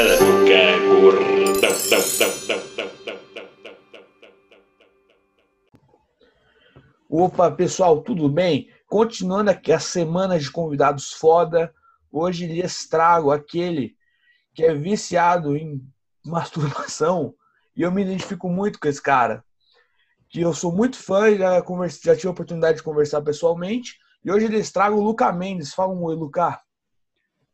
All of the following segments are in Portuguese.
Cagada. Opa, pessoal, tudo bem? Continuando aqui a semana de convidados foda, hoje lhes trago aquele que é viciado em masturbação e eu me identifico muito com esse cara. Que eu sou muito fã, já, já tive a oportunidade de conversar pessoalmente. E hoje eles estraga o Luca Mendes. Fala um oi, Luca.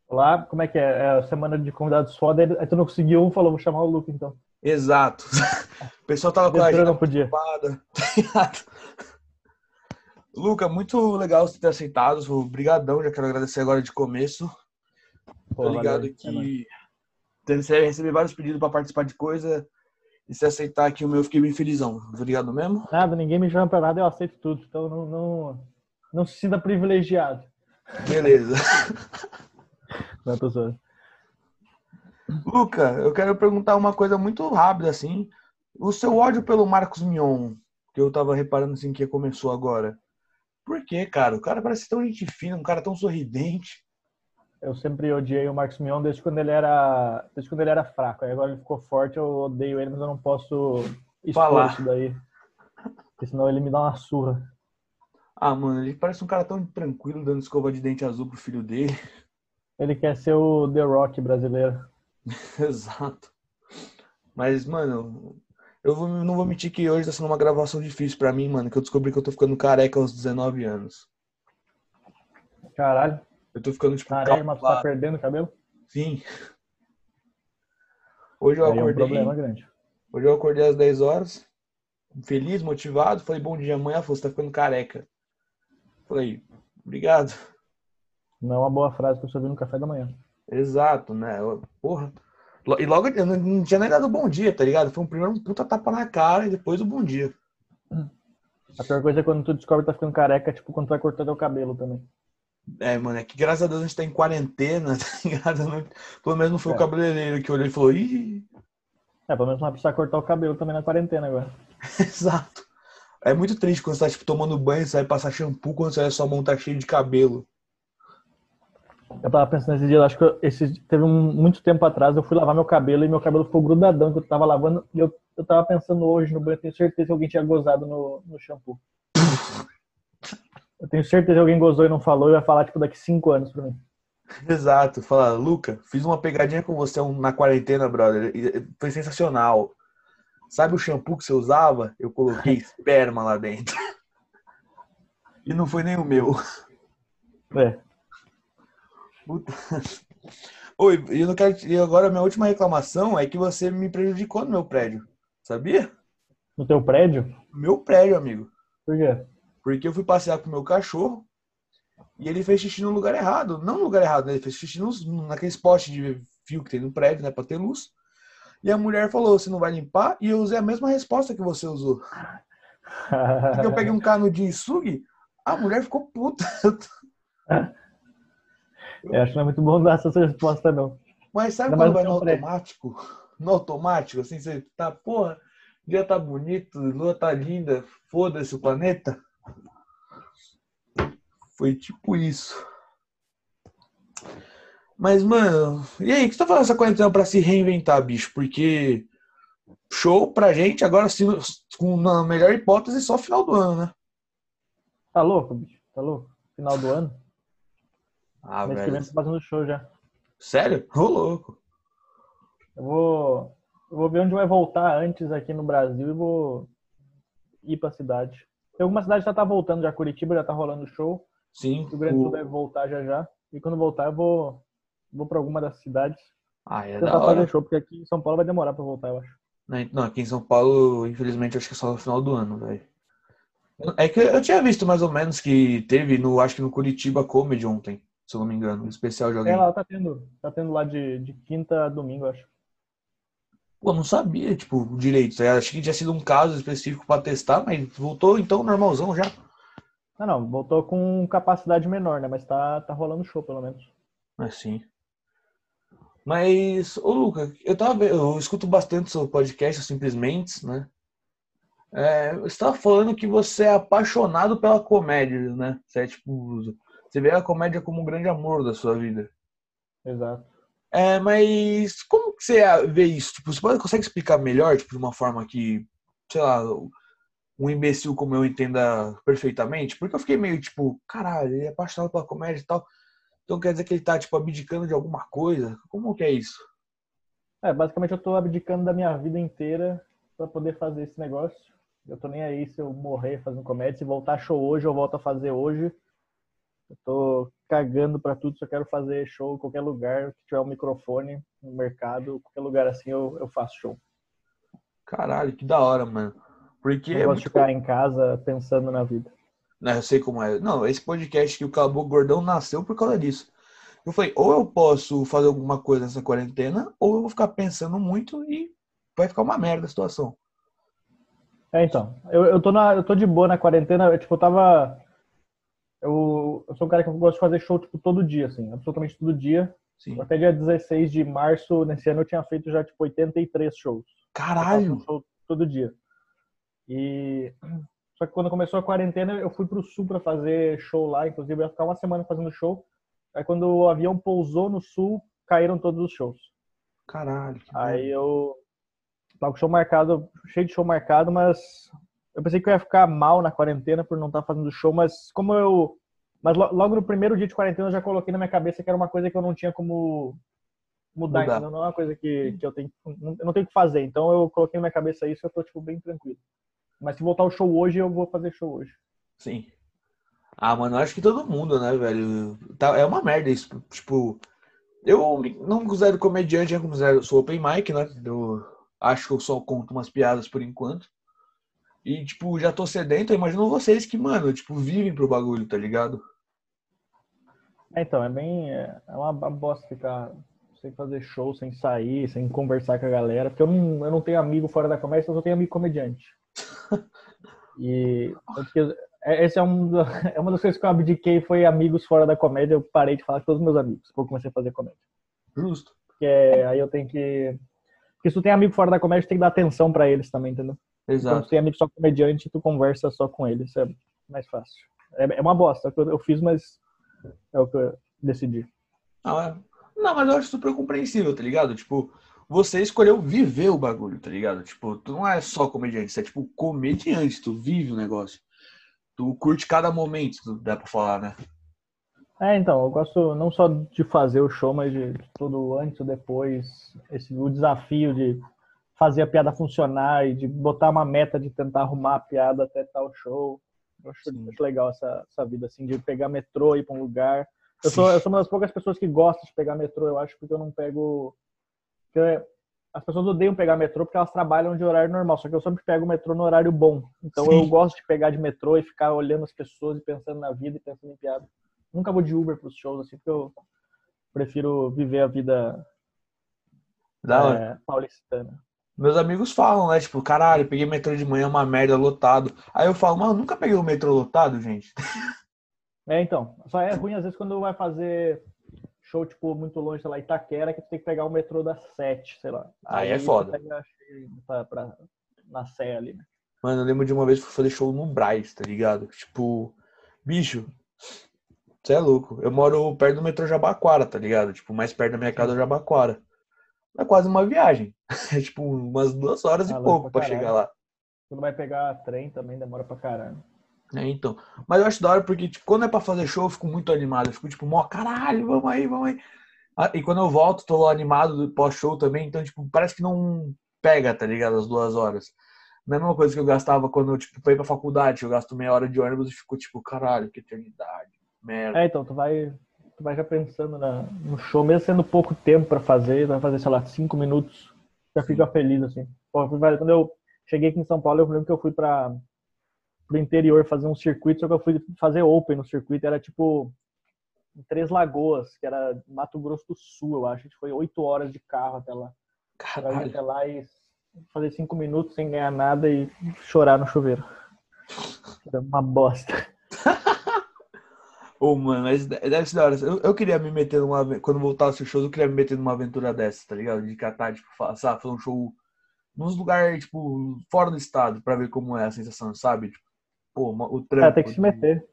Olá, como é que é? É a semana de convidados foda, aí tu não conseguiu um, falou, vou chamar o Luca então. Exato. O pessoal tava com a agenda não podia. ocupada, tá? Luca, muito legal você ter aceitado. Obrigadão, já quero agradecer agora de começo. Pô, Tô ligado valeu, é que você receber vários pedidos para participar de coisa e se aceitar aqui o meu, eu fiquei bem felizão. Obrigado mesmo. Nada, ninguém me chama pra nada, eu aceito tudo. Então não, não, não se sinta privilegiado. Beleza. Não, tô zoando. Luca, eu quero perguntar uma coisa muito rápida assim. O seu ódio pelo Marcos Mion, que eu tava reparando assim que começou agora. Por quê, cara? O cara parece tão gente fina, um cara tão sorridente. Eu sempre odiei o Marcos Mion desde quando ele era, desde quando ele era fraco. Aí agora ele ficou forte, eu odeio ele, mas eu não posso expor Falar. isso daí. Porque senão ele me dá uma surra. Ah, mano, ele parece um cara tão tranquilo dando escova de dente azul pro filho dele. Ele quer ser o The Rock brasileiro. Exato. Mas, mano, eu não vou mentir que hoje tá sendo uma gravação difícil pra mim, mano, que eu descobri que eu tô ficando careca aos 19 anos. Caralho, Eu tô ficando, tipo, caralho, mas tu tá perdendo o cabelo? Sim. Hoje eu Aí é um acordei, problema grande. hoje eu acordei às 10 horas, feliz, motivado, falei, bom dia, amanhã, você tá ficando careca. Falei, obrigado. Não é uma boa frase pra você ouvir no café da manhã. Exato, né? Porra. E logo eu não- tinha nem dado bom dia, tá ligado? Foi um primeiro um puta tapa na cara e depois o bom dia. A pior coisa é quando tu descobre que tá ficando careca, tipo quando tu vai cortar teu cabelo também. É, mano, é que graças a Deus a gente tá em quarentena, tá ligado? Não- pelo menos não foi o É. cabeleireiro que olhou e falou, ih, É, pelo menos não vai precisar cortar o cabelo também na quarentena agora. exato. É muito triste quando você tá, tipo, tomando banho, você vai passar shampoo quando você vê sua mão tá cheia de cabelo. Eu tava pensando esses dias, acho que eu- esse, teve um, muito tempo atrás, eu fui lavar meu cabelo e meu cabelo ficou grudadão que eu tava lavando. E eu, eu tava pensando hoje no banho, eu tenho certeza que alguém tinha gozado no, no shampoo. Eu tenho certeza que alguém gozou e não falou e vai falar, tipo, daqui cinco anos pra mim. Exato. Fala, Luca, fiz uma pegadinha com você na quarentena, brother. Foi sensacional. Sabe o shampoo que você usava? Eu coloquei esperma lá dentro. E não foi nem o meu. É. Puta. Oi, eu não quero. E agora minha última reclamação é que você me prejudicou no meu prédio. Sabia? No teu prédio? Meu prédio, amigo. Por quê? Porque eu fui passear com o meu cachorro e ele fez xixi no lugar errado. Não no lugar errado, né? Ele fez xixi nos, naqueles postes de fio que tem no prédio, né? Pra ter luz. E a mulher falou: você não vai limpar? E eu usei a mesma resposta que você usou. Porque eu peguei um canudinho e sugue, a mulher ficou puta. Eu acho que não é muito bom dar essa resposta, não. Mas sabe Ainda quando vai no prédio. automático? No automático, assim, você tá, porra, o dia tá bonito, lua tá linda, foda-se o planeta. Foi tipo isso. Mas, mano, e aí, o que você tá fazendo essa quarentena pra se reinventar, bicho? Porque show pra gente, agora, se, com, na melhor hipótese, só final do ano, né? Tá louco, bicho? Tá louco? Final do ano? Ah, Mês que vem velho. tô fazendo show já. Sério? Ô, louco. Eu vou, eu vou ver onde vai voltar antes aqui no Brasil e vou ir pra cidade. Tem alguma cidade que já tá voltando, já Curitiba já tá rolando show. Sim. O Grande do Sul deve voltar já já. E quando voltar eu vou, vou pra alguma das cidades Ah, é da hora. show, porque aqui em São Paulo vai demorar pra voltar, eu acho. Não, Não, aqui em São Paulo, infelizmente, acho que é só no final do ano, velho. É que eu tinha visto mais ou menos que teve no, acho que no Curitiba Comedy ontem, se eu não me engano, um especial de alguém. É, lá tá tendo, tá tendo lá de, de quinta a domingo, acho. Pô, não sabia, tipo, direito. Eu achei que tinha sido um caso específico pra testar, mas voltou então normalzão já. Não, não, voltou com capacidade menor, né? Mas tá, tá rolando show, pelo menos. Assim. Mas, ô Luca, eu tava, eu escuto bastante seu podcast, simplesmente, né? É, você estava falando que você é apaixonado pela comédia, né? Você é tipo, você vê a comédia como um grande amor da sua vida. Exato. É, mas como que você vê isso? Tipo, você consegue explicar melhor, tipo, de uma forma que, sei lá, um imbecil como eu entenda perfeitamente? Porque eu fiquei meio tipo, caralho, ele é apaixonado pela comédia e tal. Então quer dizer que ele tá, tipo, abdicando de alguma coisa? Como que é isso? É, basicamente eu tô abdicando da minha vida inteira pra poder fazer esse negócio. Eu tô nem aí se eu morrer fazendo comédia. Se voltar show hoje, eu volto a fazer hoje. Eu tô cagando pra tudo, só quero fazer show em qualquer lugar que tiver um microfone no mercado, qualquer lugar assim eu, eu faço show. Caralho, que da hora, mano. Porque Eu é gosto de ficar em casa pensando na vida. Né, eu sei como é. Não, esse podcast que o Caboclo Gordão nasceu por causa disso. Eu falei, ou eu posso fazer alguma coisa nessa quarentena, ou eu vou ficar pensando muito e vai ficar uma merda a situação. É, então. Eu, eu, tô na, eu tô de boa na quarentena. Eu, tipo, eu tava. Eu, eu sou um cara que eu gosto de fazer show, tipo, todo dia, assim. Absolutamente todo dia. Sim. Até dia 16 de março, nesse ano, eu tinha feito já, tipo, 83 shows. Caralho! um show todo dia. E. Só que quando começou a quarentena, eu fui pro sul pra fazer show lá. Inclusive, eu ia ficar uma semana fazendo show. Aí, quando o avião pousou no sul, caíram todos os shows. Caralho. Aí eu tava com show marcado, cheio de show marcado, mas eu pensei que eu ia ficar mal na quarentena por não estar fazendo show, mas como eu. Mas lo- logo no primeiro dia de quarentena eu já coloquei na minha cabeça que era uma coisa que eu não tinha como mudar, Mudar. entendeu? Não é uma coisa que, que eu tenho. Eu não tenho o que fazer. Então eu coloquei na minha cabeça isso e eu tô, tipo, bem tranquilo. Mas se voltar o show hoje, eu vou fazer show hoje. Sim. Ah, mano, eu acho que todo mundo, né, velho? Tá, é uma merda isso. Tipo, eu não me considero comediante, eu considero, sou open mic, né? Eu acho que eu só conto umas piadas por enquanto. E, tipo, já tô sedento, eu imagino vocês que, mano, tipo, vivem pro bagulho, tá ligado? É, então, é bem. É é uma bosta ficar sem fazer show, sem sair, sem conversar com a galera, porque eu não, eu não tenho amigo fora da comédia, eu só tenho amigo comediante. E é- esse é, um, é uma das coisas que eu abdiquei, foi amigos fora da comédia, eu parei de falar com todos os meus amigos, quando eu comecei a fazer comédia. Justo. Porque aí eu tenho que. Porque se tu tem amigo fora da comédia, tu tem que dar atenção pra eles também, entendeu? Quando Exato. tu tem amigo só comediante, tu conversa só com eles, isso é mais fácil. É, é uma bosta, eu, eu fiz, mas é o que eu decidi. Não, é- não, mas eu acho super compreensível, tá ligado? Tipo, você escolheu viver o bagulho, tá ligado? Tipo, tu não é só comediante, você é tipo comediante, tu vive o negócio. Tu curte cada momento, tu- dá pra falar, né? É, então, eu gosto não só de fazer o show, mas de tudo antes ou depois, esse, o desafio de fazer a piada funcionar e de botar uma meta de tentar arrumar a piada até tal show. Eu acho, Sim. acho legal essa, essa vida, assim, de pegar metrô e ir pra um lugar. Eu sou, eu sou uma das poucas pessoas que gostam de pegar metrô, eu acho, porque eu não pego... As pessoas odeiam pegar metrô porque elas trabalham de horário normal, só que eu sempre pego o metrô no horário bom. Então Sim. eu gosto de pegar de metrô e ficar olhando as pessoas e pensando na vida e pensando em piada. Nunca vou de Uber pros shows, assim, porque eu prefiro viver a vida Da é, paulistana. Meus amigos falam, né? Tipo, caralho, peguei metrô de manhã, uma merda, lotado. Aí eu falo, mano, nunca peguei o metrô lotado, gente. É, então. Só é ruim às vezes quando vai fazer show, tipo, muito longe, sei lá, Itaquera, que tu tem que pegar o metrô das sete, sei lá. Aí é tu foda. pega, pra, pra, na Sé ali, né? Mano, eu lembro de uma vez que fui fazer show no Braz, tá ligado? Tipo, bicho, você é louco. Eu moro perto do metrô Jabaquara, tá ligado? Tipo, mais perto da minha casa é o Jabaquara. É quase uma viagem. É tipo umas duas horas Ah, e longe pouco pra pra chegar lá. Quando vai pegar trem também demora pra caralho. É, então. Mas eu acho da hora porque, tipo, quando é pra fazer show, eu fico muito animado. Eu fico, tipo, mó, caralho, vamos aí, vamos aí. Ah, E quando eu volto, tô lá animado do pós-show também. Então, tipo, parece que não pega, tá ligado? As duas horas. Mesma coisa que eu gastava quando eu, tipo, pra ir pra faculdade. Eu gasto meia hora de ônibus e fico, tipo, caralho, que eternidade. Merda. É, então, tu vai, tu vai já pensando na, no show, mesmo sendo pouco tempo pra fazer, vai fazer, sei lá, cinco minutos, já fica feliz, assim. Pô, quando eu cheguei aqui em São Paulo, eu lembro que eu fui para pro interior fazer um circuito, só que eu fui fazer open no circuito, era tipo em Três Lagoas, que era Mato Grosso do Sul, eu acho. A gente foi oito horas de carro até lá. Caralho. até lá e fazer cinco minutos sem ganhar nada e chorar no chuveiro. Era uma bosta. Ô, mano, mas de- deve ser da hora. Eu, eu queria me meter numa. Quando voltasse o show, eu queria me meter numa aventura dessa, tá ligado? De catar, tipo, sabe, fazer um show nos lugares, tipo, fora do estado, pra ver como é a sensação, sabe? Tipo, pô, o trampo. É, tem que se meter.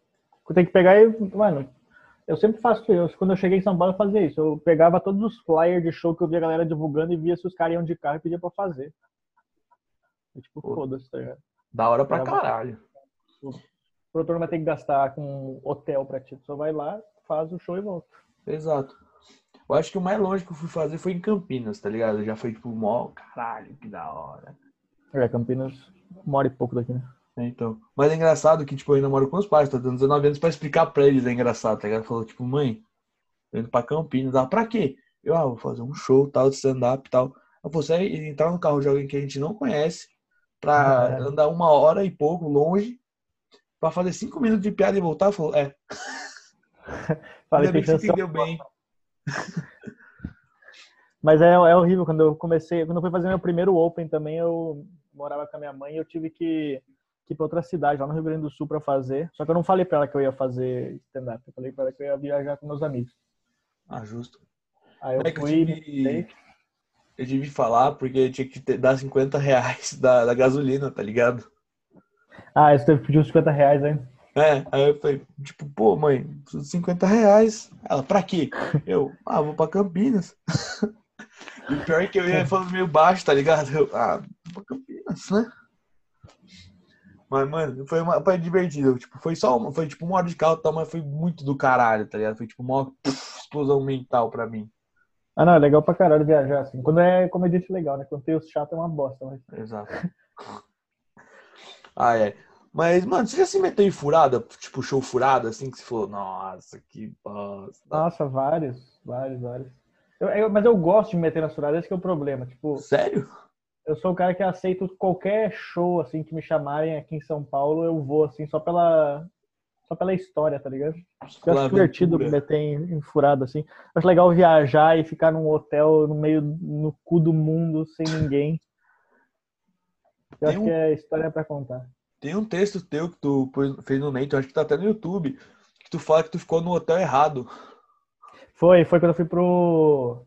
Tem que pegar e, mano, Eu sempre faço isso. Quando eu cheguei em São Paulo, eu fazia isso. Eu pegava todos os flyers de show que eu via a galera divulgando e via se os caras iam de carro e pedia pra fazer. Tipo, foda-se, tá ligado? Da hora pra caralho. O produtor não vai ter que gastar com hotel pra ti. Tu Só vai lá, faz o show e volta. Exato. Eu acho que o mais longe que eu fui fazer foi em Campinas, tá ligado? Já foi tipo, mó, caralho, que da hora. É, Campinas, uma hora e pouco daqui, né? É, Então, mas é engraçado que, tipo, eu ainda moro com os pais, tô dando 19 anos pra explicar pra eles, é engraçado, tá ligado? Falou, tipo, mãe, tô indo pra Campinas, ah, pra quê? Eu, ah, vou fazer um show, tal, de stand-up e tal. Eu você entrar no carro de alguém que a gente não conhece, pra É. andar uma hora e pouco longe, pra fazer cinco minutos de piada e voltar? Falou, é, Falei, ainda bem que você entendeu bem. Mas é, é horrível quando eu comecei, quando eu fui fazer meu primeiro Open também, eu morava com a minha mãe e eu tive que, que ir pra outra cidade, lá no Rio Grande do Sul, pra fazer. Só que eu não falei pra ela que eu ia fazer stand-up, eu falei pra ela que eu ia viajar com meus amigos. Ah, justo. Aí eu É que eu fui, tive- Eu tive que falar porque tinha que dar 50 reais da, da gasolina, tá ligado? Ah, você uns 50 reais ainda. É, aí eu falei, tipo, pô, mãe, preciso de 50 reais. Ela, pra quê? Eu, ah, vou pra Campinas. E o pior é que eu ia falando meio baixo, tá ligado? Eu, ah, vou pra Campinas, né? Mas, mano, foi, uma, foi divertido. Tipo, foi só uma, foi tipo uma hora de carro e tal, mas foi muito do caralho, tá ligado? Foi tipo uma puf, explosão mental pra mim. Ah, não, é legal pra caralho viajar, assim. Quando é comediante legal, né? Quando tem os chato é uma bosta, mas... Exato. Ah, é. Mas, mano, você já se meteu em furada? Tipo, show furada, assim, que você falou, nossa, que bosta. Nossa, vários, vários, vários. Eu- eu- mas eu gosto de me meter nas furadas, esse que é o problema. Tipo, Sério? eu sou o cara que aceito qualquer show, assim, que me chamarem aqui em São Paulo, eu vou, assim, só pela... Só pela história, tá ligado? Eu Pela acho divertido meter em, em furada, assim. Eu acho legal viajar e ficar num hotel no meio, no cu do mundo, sem ninguém. Eu Tem acho um- que é história pra contar. Tem um texto teu que tu fez no Neito, acho que tá até no YouTube, que tu fala que tu ficou no hotel errado. Foi, foi quando eu fui pro,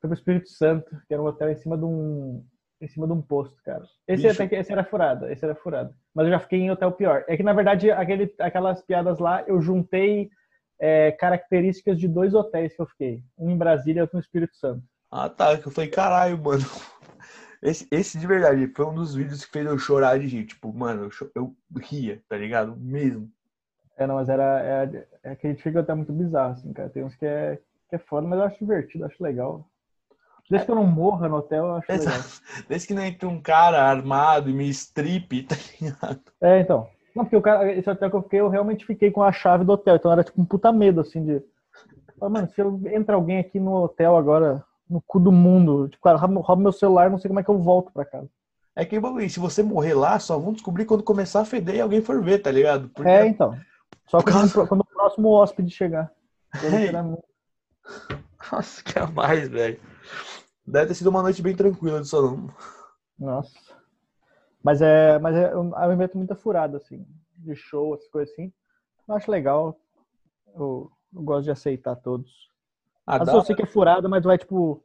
fui pro Espírito Santo, que era um hotel em cima de um, em cima de um posto, cara. Esse, Bicho. até que- esse era furada, esse era furada. Mas eu já fiquei em hotel pior. É que, na verdade, aquele, aquelas piadas lá, eu juntei é, características de dois hotéis que eu fiquei. Um em Brasília e outro no Espírito Santo. Ah, tá. Que eu falei, caralho, mano. Esse, esse de verdade foi um dos vídeos que fez eu chorar de rir. Tipo, mano, eu, cho- eu ria, tá ligado? Mesmo. É, não, mas era. É, é que a gente fica até muito bizarro, assim, cara. Tem uns que é, que é foda, mas eu acho divertido, acho legal. Desde que eu não morra no hotel, eu acho legal. Desde que não entre um cara armado e me strip, tá ligado? É, então. Não, porque o cara, esse hotel que eu fiquei, eu realmente fiquei com a chave do hotel. Então era tipo um puta medo, assim, de. Mano, se eu entra alguém aqui no hotel agora, no cu do mundo, tipo, cara, rouba meu celular, não sei como é que eu volto pra casa. É que bagulho, se você morrer lá, só vão descobrir quando começar a feder e alguém for ver, tá ligado? Porque É, então. Só causa- quando o próximo hóspede chegar. É. muito. Nossa, que a mais, velho. Deve ter sido uma noite bem tranquila de sono. Nossa. Mas é. Mas é, eu me meto muita furada, assim, de show, essas coisas assim. Eu acho legal. Eu, eu gosto de aceitar todos. Ah, vezes eu sei que é furada, mas vai, tipo.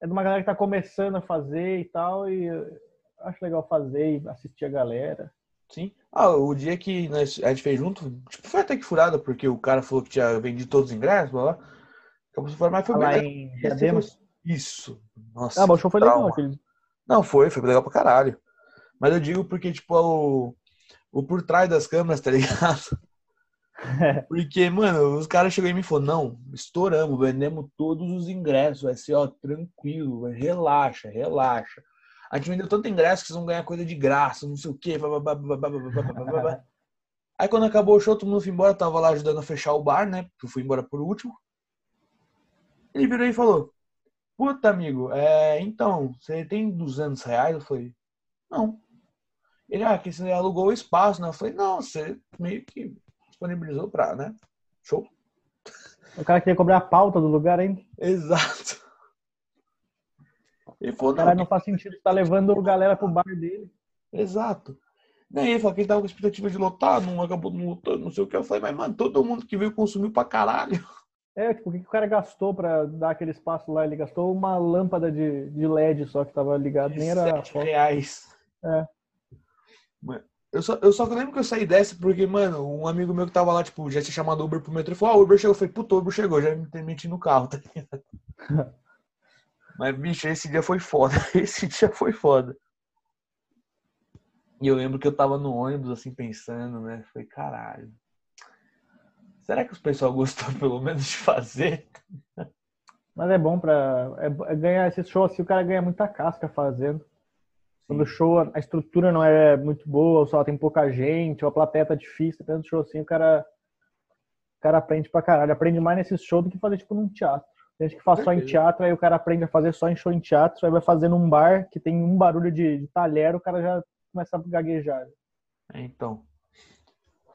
É de uma galera que tá começando a fazer e tal, e acho legal fazer e assistir a galera. sim. Ah, o dia que nós, a gente fez junto, tipo, foi até que furada, porque o cara falou que tinha vendido todos os ingressos, blá blá. Acabou se formar, mas foi lá bem. em Isso. Nossa. Ah, mas o show foi trauma. legal. Aquele... Não, foi, foi legal pra caralho. Mas eu digo porque, tipo, o, o por trás das câmeras, tá ligado? Porque, mano, os caras chegou e me falou: não, estouramos, vendemos todos os ingressos, vai ser, ó, tranquilo, vai, relaxa, relaxa. A gente vendeu tanto ingresso que vocês vão ganhar coisa de graça, não sei o quê. Bababá, bababá, bababá. Aí quando acabou o show, todo mundo foi embora, tava lá ajudando a fechar o bar, né? Porque eu fui embora por último. Ele virou e falou: Puta, amigo, é, então, você tem 200 reais? Eu falei: Não. Ele, ah, que você alugou o espaço, né? Eu falei: Não, você meio que disponibilizou pra, né? Show. O cara queria cobrar a pauta do lugar ainda. Exato. Ele falou, Cara, não, não faz sentido estar levando a galera pro bar dele. exato. Daí ele falou que ele tava com expectativa de lotar, não acabou não lotando, não sei o que. Eu falei, mas mano, todo mundo que veio consumiu pra caralho. É, tipo, o que, que o cara gastou pra dar aquele espaço lá? Ele gastou uma lâmpada de, de LED só que tava ligado, nem era reais. É. Mano, Eu só, eu só lembro que eu saí dessa porque, mano, um amigo meu que tava lá, tipo, já tinha chamado Uber pro metrô e falou, ah, Uber chegou. Eu falei, puto, Uber chegou, já me meti no carro, tá ligado? Mas, bicho, esse dia foi foda. Esse dia foi foda. E eu lembro que eu tava no ônibus, assim, pensando, né? Falei, caralho. Será que os pessoal gostou, pelo menos, de fazer? Mas é bom pra é, é ganhar esse show assim, o cara ganha muita casca fazendo. Quando o show, a estrutura não é muito boa, ou só tem pouca gente, ou a plateia tá difícil, dependendo do show assim, o cara, o cara aprende pra caralho. Aprende mais nesse show do que fazer, tipo, num teatro. Tem gente que faz só em teatro, aí o cara aprende a fazer só em show em teatro, aí vai fazer num bar que tem um barulho de, de talher, o cara já começa a gaguejar. É, então.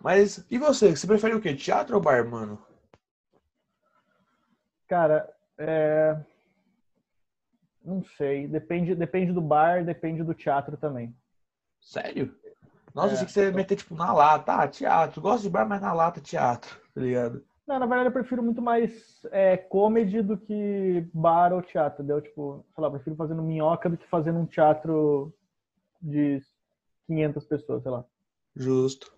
Mas, e você? Você prefere o quê? Teatro ou bar, mano? Cara, é... Não sei. Depende, depende do bar, depende do teatro também. Sério? Nossa, É. achei que você ia meter, tipo, na lata. Ah, teatro. Gosto de bar, mas na lata, teatro. Tá ligado? Não, na verdade eu prefiro muito mais é, comedy do que bar ou teatro, entendeu? Tipo, sei lá, eu prefiro fazendo minhoca do que fazendo um teatro de 500 pessoas, sei lá. Justo.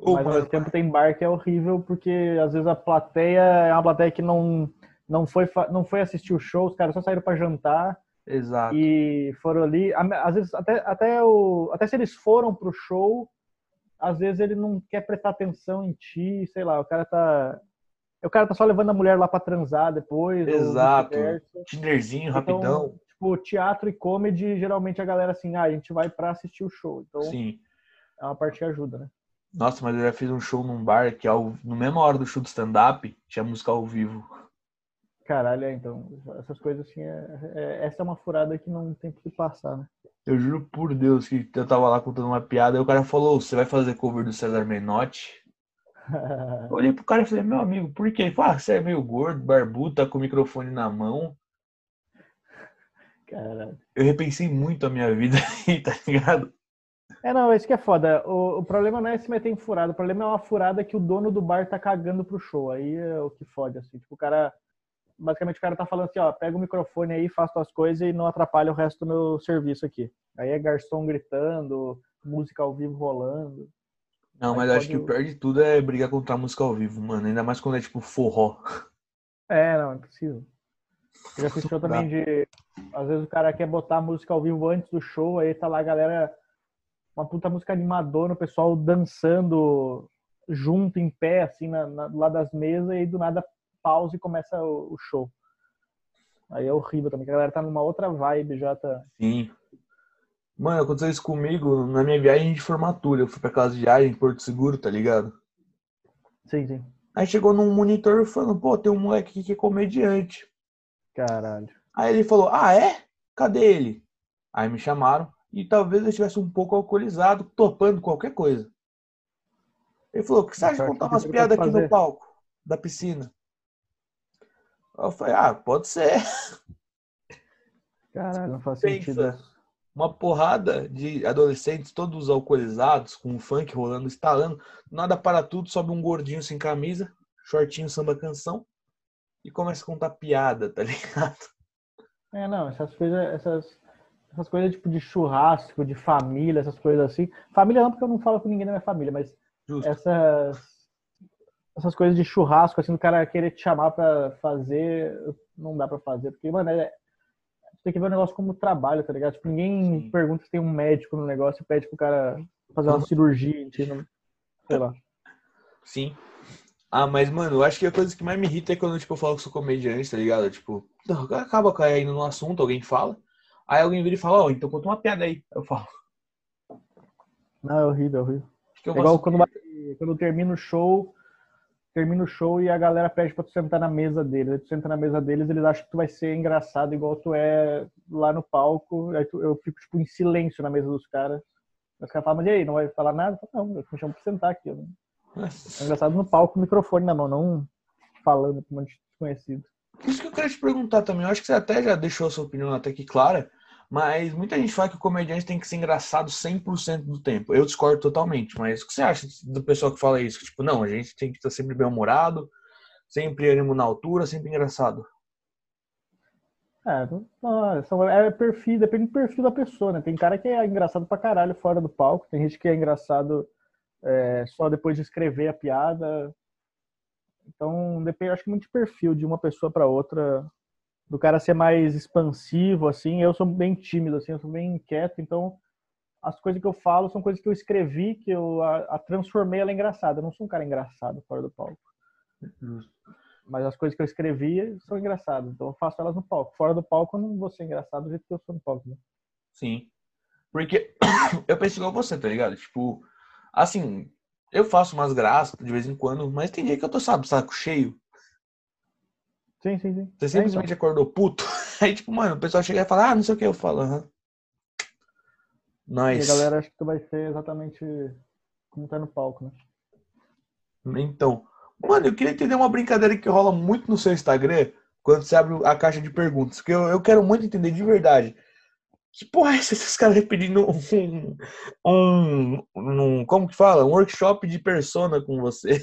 Mas ao mesmo tempo tem bar que é horrível, porque às vezes a plateia é uma plateia que não, não, foi, não foi assistir o show, os caras só saíram pra jantar Exato. e foram ali. Às vezes, até, até, o, até se eles foram pro show, às vezes ele não quer prestar atenção em ti, sei lá, o cara tá. O cara tá só levando a mulher lá pra transar depois. Exato. Tinderzinho, Então, rapidão. tipo, teatro e comedy, geralmente a galera assim, ah, a gente vai pra assistir o show. Então Sim. é uma parte que ajuda, né? Nossa, mas eu já fiz um show num bar que, ao, no mesma hora do show do stand-up, tinha música ao vivo. Caralho, é, então, essas coisas assim, é, é- essa é uma furada que não tem que passar, né? Eu juro por Deus que eu tava lá contando uma piada e o cara falou: Você vai fazer cover do César Menotti? Eu olhei pro cara e falei: Meu amigo, por quê? Ele falou: ah, Você é meio gordo, barbudo, tá com o microfone na mão. Caralho. Eu repensei muito a minha vida aí, tá ligado? É, não, isso que é foda. O, o problema não é se meter em furada, o problema é uma furada que o dono do bar tá cagando pro show. Aí é o que fode, assim. Tipo, o cara. Basicamente o cara tá falando assim, ó, pega o microfone aí, faz tuas coisas e não atrapalha o resto do meu serviço aqui. Aí é garçom gritando, música ao vivo rolando. Não, Aí mas eu acho que pode- o pior de tudo é brigar contra a música ao vivo, mano. Ainda mais quando é tipo forró. É, não, é impossível. Eu já show também de. Às vezes o cara quer botar a música ao vivo antes do show, aí tá lá a galera. Uma puta música animadora, o pessoal dançando junto, em pé, assim, na, na, do lado das mesas, e aí do nada pausa e começa o, o show. Aí é horrível também, que a galera tá numa outra vibe já, tá. Sim. Mano, aconteceu isso comigo na minha viagem de formatura. Eu fui pra casa de viagem em Porto Seguro, tá ligado? Sim, sim. Aí chegou num monitor falando, pô, tem um moleque aqui que é comediante. Caralho. Aí ele falou, ah, é? Cadê ele? Aí me chamaram e talvez eu estivesse um pouco alcoolizado, topando qualquer coisa. Ele falou, o que você acha de contar umas piadas aqui no palco da piscina? Eu falei, ah, pode ser. Caralho, não faz Pensa, sentido. uma porrada de adolescentes, todos alcoolizados, com funk rolando, estalando. Nada para tudo, sobe um gordinho sem camisa, shortinho samba canção e começa a contar piada, tá ligado? É, não, essas coisas, essas, essas coisas tipo de churrasco, de família, essas coisas assim. Família não, porque eu não falo com ninguém da minha família, mas Justo. essas essas coisas de churrasco, assim, do cara querer te chamar pra fazer, não dá pra fazer, porque, mano, é, tem que ver o negócio como trabalho, tá ligado? Tipo, ninguém Sim. pergunta se tem um médico no negócio e pede pro cara fazer uma Uhum. cirurgia, não- sei lá. Sim. Ah, mas, mano, eu acho que a coisa que mais me irrita é quando, tipo, eu falo que sou comediante, tá ligado? Tipo, acaba caindo no assunto, alguém fala, aí alguém vira e fala, ó, então conta uma piada aí. Eu falo, Não, é horrível, é horrível. É igual quando, quando termina o show, termina o show e a galera pede pra tu sentar na mesa deles. Aí tu senta na mesa deles, eles acham que tu vai ser engraçado igual tu é lá no palco. Aí tu- eu fico, tipo, em silêncio na mesa dos caras. Os caras falam, mas e aí, não vai falar nada? Eu falo, Não, eu me chamo pra sentar aqui. Eu- É engraçado no palco, microfone na mão, não falando com um monte de desconhecido. Isso que eu queria te perguntar também. Eu acho que você até já deixou a sua opinião até que clara, mas muita gente fala que o comediante tem que ser engraçado 100% do tempo. Eu discordo totalmente, mas o que você acha do pessoal que fala isso? Que, tipo, não, a gente tem que estar sempre bem-humorado, sempre ânimo na altura, sempre engraçado. É, não, são- é perfil, depende do perfil da pessoa, né? Tem cara que é engraçado pra caralho fora do palco, tem gente que é engraçado é, só depois de escrever a piada. Então, depende, acho que muito de perfil de uma pessoa pra outra. Do cara ser mais expansivo, assim. Eu sou bem tímido, assim, eu sou bem quieto, então as coisas que eu falo são coisas que eu escrevi, que eu a, a transformei ela em engraçada. Eu não sou um cara engraçado fora do palco. Mas as coisas que eu escrevi são engraçadas, então eu faço elas no palco. Fora do palco eu não vou ser engraçado do jeito que eu sou no palco. Né? Sim. Porque eu penso igual você, tá ligado? Tipo, assim, eu faço umas graças de vez em quando, mas tem dia que eu tô, sabe, saco cheio. Sim, sim, sim. Você É, simplesmente acordou puto. Aí, tipo, mano, o pessoal chega e fala, ah, não sei o que, eu falo, aham. então. E Nice. a galera acha que tu vai ser exatamente como tá no palco, né? Então, mano, eu queria entender uma brincadeira que rola muito no seu Instagram, quando você abre a caixa de perguntas, que eu, eu quero muito entender de verdade. Que porra é essa? Esses caras pedindo um, um, um- Como que fala? Um workshop de persona com você.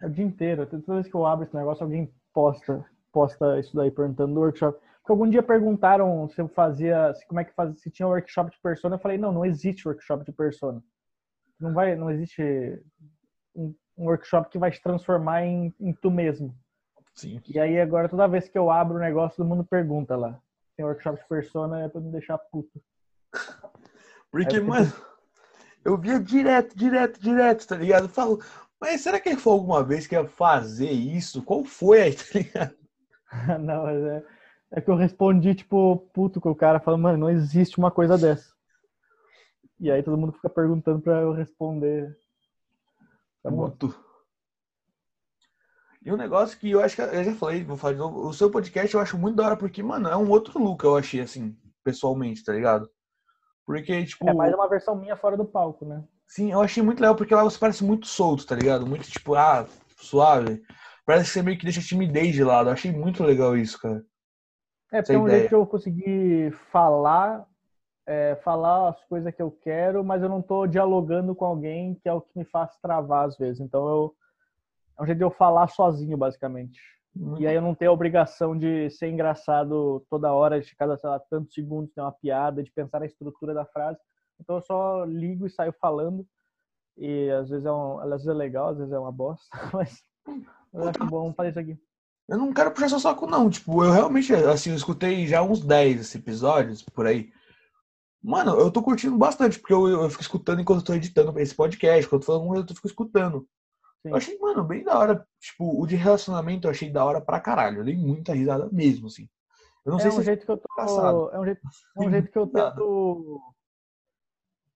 É o dia inteiro. Toda vez que eu abro esse negócio, alguém posta, posta isso daí perguntando do workshop. Porque algum dia perguntaram se eu fazia, se, como é que fazia, se tinha workshop de persona. Eu falei, não, não existe workshop de persona. Não vai, não existe um, um workshop que vai te transformar em, em tu mesmo. Sim. E aí agora toda vez que eu abro o negócio, todo mundo pergunta lá. Tem workshop de persona é pra me deixar puto. Porque, porque- mano, eu via direto, direto, direto, tá ligado? Eu falo, mas será que ele foi alguma vez que ia fazer isso? Qual foi aí, tá ligado? não, mas é, é que eu respondi, tipo, puto com o cara, falando, mano, não existe uma coisa dessa. E aí todo mundo fica perguntando pra eu responder. Tá bom? Muito. E um negócio que eu acho que eu já falei, vou falar de novo, o seu podcast eu acho muito da hora, porque, mano, é um outro look, eu achei, assim, pessoalmente, tá ligado? Porque, tipo, É mais uma versão minha fora do palco, né? Sim, eu achei muito legal, porque lá você parece muito solto, tá ligado? Muito, tipo, ah, suave. Parece que você meio que deixa a timidez de lado. Eu achei muito legal isso, cara. É, porque é um jeito que eu consegui falar, é, falar as coisas que eu quero, mas eu não tô dialogando com alguém, que é o que me faz travar às vezes. Então eu, é um jeito de eu falar sozinho, basicamente. E aí eu não tenho a obrigação de ser engraçado toda hora, de cada, sei lá, tantos segundos ter uma piada, de pensar na estrutura da frase. Então eu só ligo e saio falando. E às vezes é, um, às vezes é legal, às vezes é uma bosta, mas eu acho bom fazer isso aqui. Eu não quero puxar seu saco, não. Tipo, eu realmente, assim, eu escutei já uns 10 episódios por aí. Mano, eu tô curtindo bastante, porque eu, eu fico escutando enquanto eu tô editando esse podcast, quando eu tô falando, eu fico escutando. Sim. Eu achei, mano, bem da hora. Tipo, o de relacionamento eu achei da hora pra caralho. Eu dei muita risada mesmo, assim. Eu não é sei um se jeito que eu tô. engraçado. É um jeito, é um jeito que eu tento.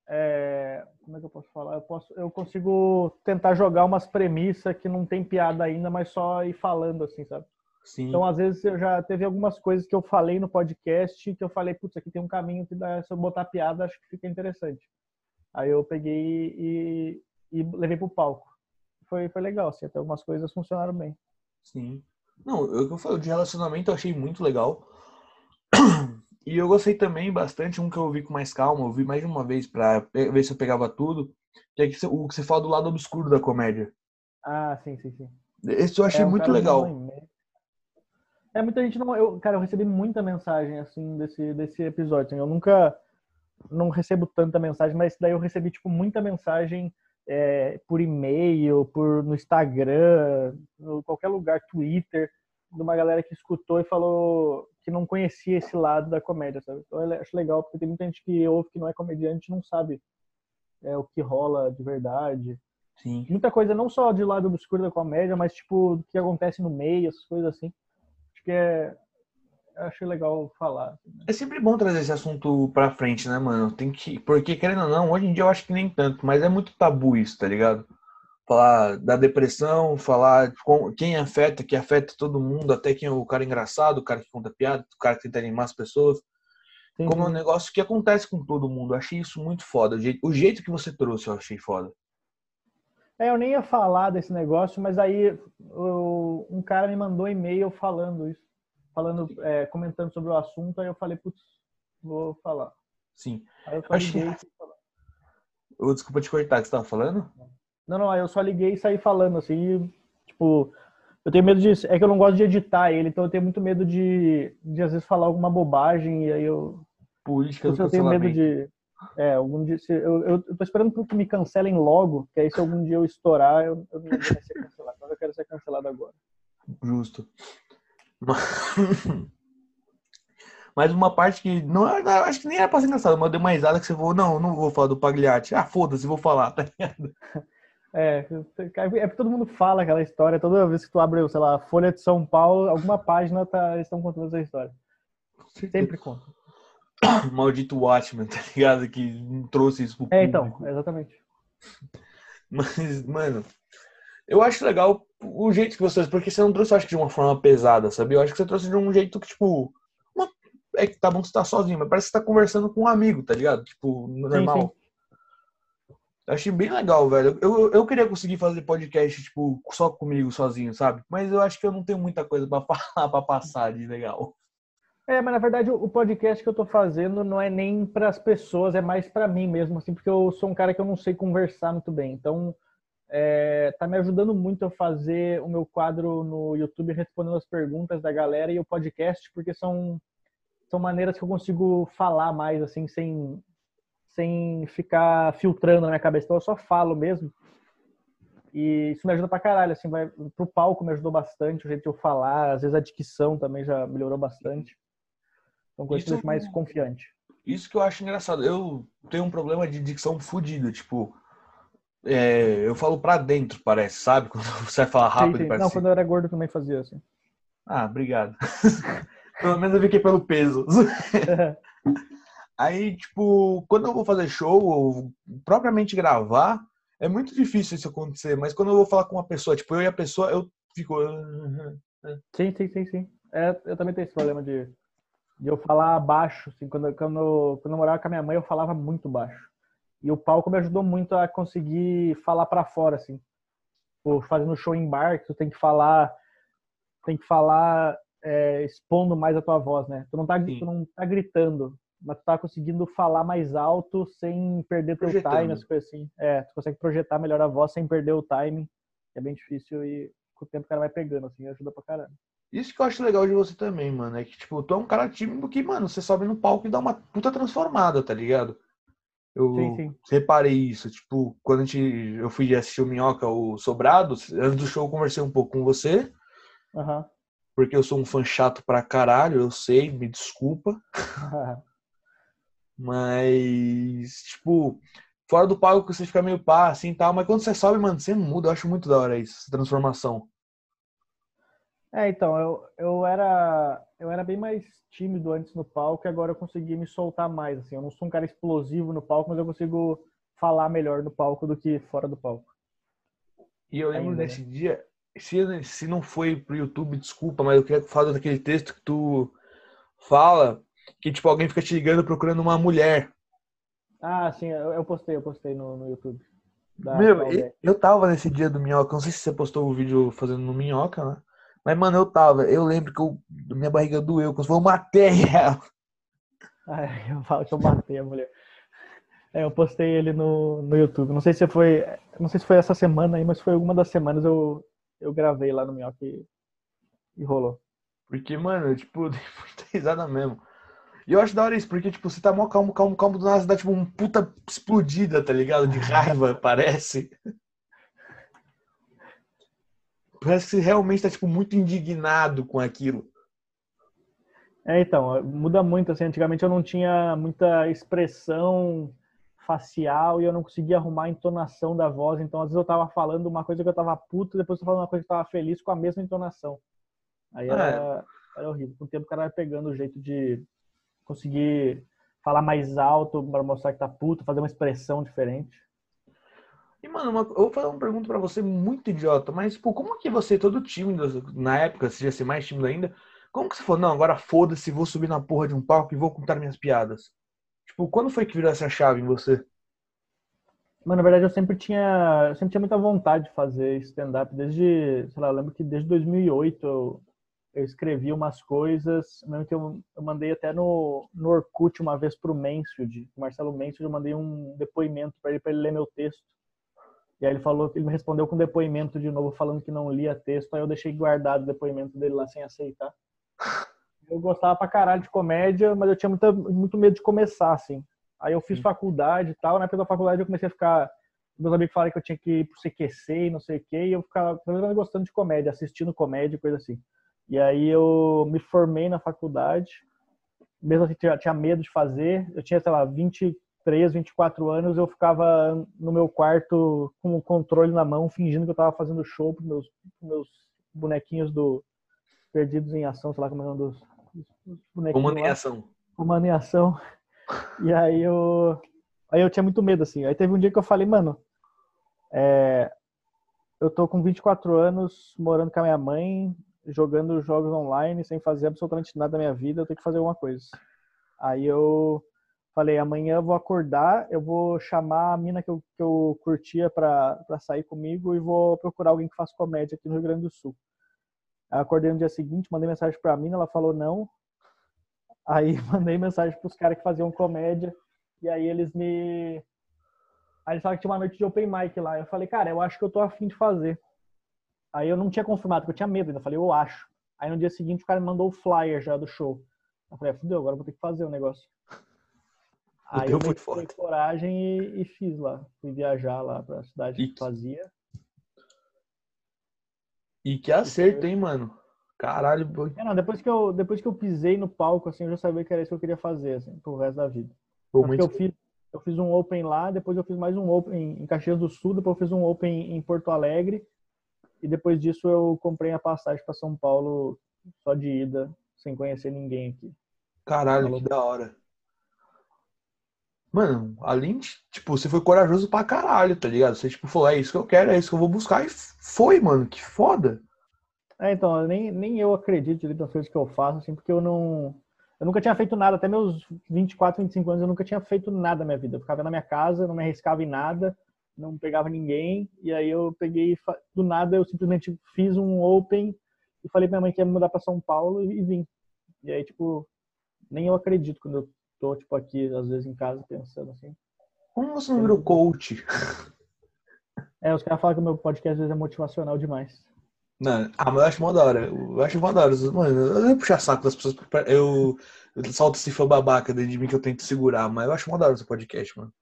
É, como é que eu posso falar? Eu, posso, eu consigo tentar jogar umas premissas que não tem piada ainda, mas só ir falando assim, sabe? Sim. Então, às vezes, eu já teve algumas coisas que eu falei no podcast que eu falei, putz, aqui tem um caminho que dá, se eu botar piada, acho que fica interessante. Aí eu peguei e, e levei pro palco. Foi, foi legal, assim, até algumas coisas funcionaram bem. Sim. Não, o que eu falei de relacionamento eu achei muito legal. E eu gostei também bastante, um que eu vi com mais calma, eu vi mais de uma vez pra pe- ver se eu pegava tudo, que é que o que você fala do lado obscuro da comédia. Ah, sim, sim, sim. Esse eu achei É, muito legal. É, muita gente não. Eu, cara, eu recebi muita mensagem, assim, desse, desse episódio. assim, eu nunca. Não recebo tanta mensagem, mas daí eu recebi, tipo, muita mensagem é, por e-mail, por, no Instagram, no qualquer lugar, Twitter, de uma galera que escutou e falou que não conhecia esse lado da comédia, sabe? Então eu acho legal, porque tem muita gente que ouve que não é comediante e não sabe é, o que rola de verdade Sim. muita coisa não só de lado obscuro da comédia, mas tipo do que acontece no meio, essas coisas assim. Acho que é eu achei legal falar. assim, né? É sempre bom trazer esse assunto pra frente, né, mano? Tem que. Porque, querendo ou não, hoje em dia eu acho que nem tanto, mas é muito tabu isso, tá ligado? Falar da depressão, falar com- quem afeta, que afeta todo mundo, até quem é o cara engraçado, o cara que conta piada, o cara que tenta animar as pessoas. Sim, Como é um negócio que acontece com todo mundo. Eu achei isso muito foda. O jeito, o jeito que você trouxe eu achei foda. É, eu nem ia falar desse negócio, mas aí um cara me mandou e-mail falando isso, falando, é, comentando sobre o assunto, aí eu falei, putz, vou falar. Sim. Aí eu Achei- e fui falar. Ô, Desculpa te cortar, que você tava falando? Não, não, aí eu só liguei e saí falando assim, tipo, Eu tenho medo de. É que eu não gosto de editar ele, então eu tenho muito medo de, de às vezes falar alguma bobagem e aí eu. Política do eu tenho medo de. É, algum dia. se- eu, eu, eu tô esperando que me cancelem logo, que aí se algum dia eu estourar, eu, eu não vou ser cancelado. Mas eu quero ser cancelado agora. Justo. Mas uma parte que não, acho que nem era pra ser engraçado, mas eu dei uma risada que você falou, não, não vou falar do Pagliatti. Ah, foda-se, vou falar, tá ligado? É, é porque todo mundo fala aquela história, toda vez que tu abre, sei lá, Folha de São Paulo, alguma página tá, estão contando essa história. Sempre conta. Maldito Watchman, tá ligado? Que trouxe isso pro É, público. então, exatamente. Mas, mano, eu acho legal o jeito que você. Porque você não trouxe, acho que de uma forma pesada, sabe? Eu acho que você trouxe de um jeito que, tipo. uma- é que tá bom que você tá sozinho, mas parece que você tá conversando com um amigo, tá ligado? Tipo, normal. sim. Eu achei bem legal, velho. Eu, eu queria conseguir fazer podcast, tipo, só comigo, sozinho, sabe? Mas eu acho que eu não tenho muita coisa pra falar, pra passar de legal. É, mas na verdade o o podcast que eu tô fazendo não é nem para as pessoas, é mais para mim mesmo, assim, porque eu sou um cara que eu não sei conversar muito bem. Então, é, tá me ajudando muito a fazer o meu quadro no YouTube respondendo as perguntas da galera e o podcast, porque são são maneiras que eu consigo falar mais assim sem sem ficar filtrando na minha cabeça. Então eu só falo mesmo. E isso me ajuda pra caralho, assim, vai pro palco me ajudou bastante, o jeito de eu falar, às vezes a dicção também já melhorou bastante. Então coisa Isso- mais confiante. Isso que eu acho engraçado. Eu tenho um problema de dicção fudido, tipo. é, eu falo pra dentro, parece, sabe? Quando você vai falar rápido, Sim, sim. parece. Não, quando eu era gordo eu também fazia assim. Ah, obrigado. Pelo menos eu fiquei pelo peso. Aí, tipo, quando eu vou fazer show ou propriamente gravar, é muito difícil isso acontecer. Mas quando eu vou falar com uma pessoa, tipo, eu e a pessoa, eu fico. Sim, sim, sim, sim. É, eu também tenho esse problema de, de eu falar baixo. Assim, quando, quando, quando eu morava com a minha mãe, eu falava muito baixo. E o palco me ajudou muito a conseguir falar pra fora, assim. Pô, fazendo show em bar, que tu tem que falar, tem que falar é, expondo mais a tua voz, né? Tu não, tá, Sim. tu não tá gritando, mas tu tá conseguindo falar mais alto sem perder teu time, as coisas assim. É, tu consegue projetar melhor a voz sem perder o timing. É bem difícil e com o tempo o cara vai pegando, assim, ajuda pra caramba. Isso que eu acho legal de você também, mano. É que, tipo, tu é um cara tímido que, mano, você sobe no palco e dá uma puta transformada, tá ligado? Eu Sim, sim. reparei isso. Tipo, quando a gente, eu fui assistir o Minhoca, o Sobrado, antes do show eu conversei um pouco com você, Aham. porque eu sou um fã chato pra caralho, eu sei, me desculpa. Mas, tipo, fora do palco você fica meio pá, assim e tal. Mas quando você sobe, mano, você muda. Eu acho muito da hora isso, essa transformação. É, então, eu, eu era eu era bem mais tímido antes no palco e agora eu consegui me soltar mais, assim. Eu não sou um cara explosivo no palco, mas eu consigo falar melhor no palco do que fora do palco. E eu lembro Ainda, né? nesse dia, se, se não foi pro YouTube, desculpa, mas eu queria falar daquele texto que tu fala que, tipo, alguém fica te ligando procurando uma mulher. Ah, sim, eu, eu postei, eu postei no, no YouTube. Da Meu, eu, eu tava nesse dia do Minhoca, não sei se você postou o vídeo fazendo no Minhoca, né? Mas, mano, eu tava, eu lembro que eu, minha barriga doeu, como se fosse uma matéria. Ah, eu falo que eu matei a mulher. É, eu postei ele no, no YouTube. Não sei se foi, não sei se foi essa semana aí, mas foi alguma das semanas eu, eu gravei lá no Minhoca e, e rolou. Porque, mano, tipo, dei muita risada mesmo. E eu acho da hora isso, porque, tipo, você tá mó calmo, calmo, calmo, do nada você dá, tipo, um puta explodida, tá ligado? De raiva, parece. Parece que você realmente tá, tipo, muito indignado com aquilo. É, então, muda muito, assim, antigamente eu não tinha muita expressão facial e eu não conseguia arrumar a entonação da voz, então às vezes eu tava falando uma coisa que eu tava puto, depois eu tava falando uma coisa que eu tava feliz com a mesma entonação. Aí era, era horrível. Com o tempo o cara vai pegando o jeito de conseguir falar mais alto para mostrar que tá puto, fazer uma expressão diferente. E, mano, uma- eu vou fazer uma pergunta pra você muito idiota, mas, tipo, como que você, todo tímido, na época, você ia ser mais tímido ainda, como que você falou, não, agora foda-se, vou subir na porra de um palco e vou contar minhas piadas? Tipo, quando foi que virou essa chave em você? Mas na verdade eu sempre tinha, eu sempre tinha muita vontade de fazer stand-up desde, sei lá, eu lembro que desde 2008 eu, eu escrevi umas coisas, eu lembro que eu, eu mandei até no, no Orkut uma vez pro Mansfield, o Marcelo Mansfield, eu mandei um depoimento para ele para ele ler meu texto. E aí ele falou ele me respondeu com depoimento de novo, falando que não lia texto, aí eu deixei guardado o depoimento dele lá sem aceitar. Eu gostava pra caralho de comédia, mas eu tinha muita, muito medo de começar, assim. Aí eu fiz faculdade e tal, na época da faculdade eu comecei a ficar. Meus amigos falaram que eu tinha que ir pro CQC e não sei o quê, e eu ficava pelo menos gostando de comédia, assistindo comédia, coisa assim. E aí eu me formei na faculdade, mesmo assim tinha, tinha medo de fazer. Eu tinha, sei lá, 23, 24 anos, eu ficava no meu quarto com o controle na mão, fingindo que eu tava fazendo show pros meus, pros meus bonequinhos do Perdidos em Ação, sei lá como é o nome dos, dos bonequinhos. Comando em ação. comando em ação. E aí eu, aí eu tinha muito medo, assim. Aí teve um dia que eu falei, mano, é, eu tô com 24 anos, morando com a minha mãe, jogando jogos online, sem fazer absolutamente nada da minha vida, eu tenho que fazer alguma coisa. Aí eu falei, amanhã eu vou acordar, eu vou chamar a mina que eu, que eu curtia pra sair comigo e vou procurar alguém que faça comédia aqui no Rio Grande do Sul. Aí eu acordei no dia seguinte, mandei mensagem pra mina, ela falou não, Aí mandei mensagem pros caras que faziam comédia. E aí eles me. Aí eles falaram que tinha uma noite de open mic lá. Eu falei, cara, eu acho que eu tô afim de fazer. Aí eu não tinha confirmado, porque eu tinha medo ainda. Falei, eu acho. Aí no dia seguinte o cara me mandou o flyer já do show. Eu falei, ah, fudeu, agora eu vou ter que fazer o negócio. Aí eu meti foda. coragem e, e fiz lá. Fui viajar lá pra cidade E- que fazia. E que acerto, hein, mano? Caralho, pô. É, não, depois que, eu, depois que eu pisei no palco, assim, eu já sabia que era isso que eu queria fazer, assim, pro resto da vida. Pô, muito... eu fiz, eu fiz um Open lá, depois eu fiz mais um Open em Caxias do Sul, depois eu fiz um Open em Porto Alegre. E depois disso eu comprei a passagem para São Paulo só de ida, sem conhecer ninguém aqui. Caralho, que da hora. Mano, além de, tipo, você foi corajoso pra caralho, tá ligado? Você, tipo, falou, é isso que eu quero, é isso que eu vou buscar. E foi, mano, que foda. É, então, nem, nem eu acredito direito nas coisas que eu faço, assim, porque eu não. Eu nunca tinha feito nada, até meus 24, 25 anos, eu nunca tinha feito nada na minha vida. Eu ficava na minha casa, não me arriscava em nada, não pegava ninguém, e aí eu peguei, do nada, eu simplesmente fiz um Open e falei pra minha mãe que ia me mudar pra São Paulo e, e vim. E aí, tipo, nem eu acredito quando eu tô, tipo, aqui, às vezes em casa, pensando assim. Como você não virou coach? É, os caras falam que o meu podcast às vezes é motivacional demais. Não, ah, mas eu acho mó da hora. Eu acho mó da hora. Mano, eu não ia puxar saco das pessoas. Eu, eu solto esse fã babaca dentro de mim que eu tento segurar, mas eu acho mó da hora esse podcast, mano.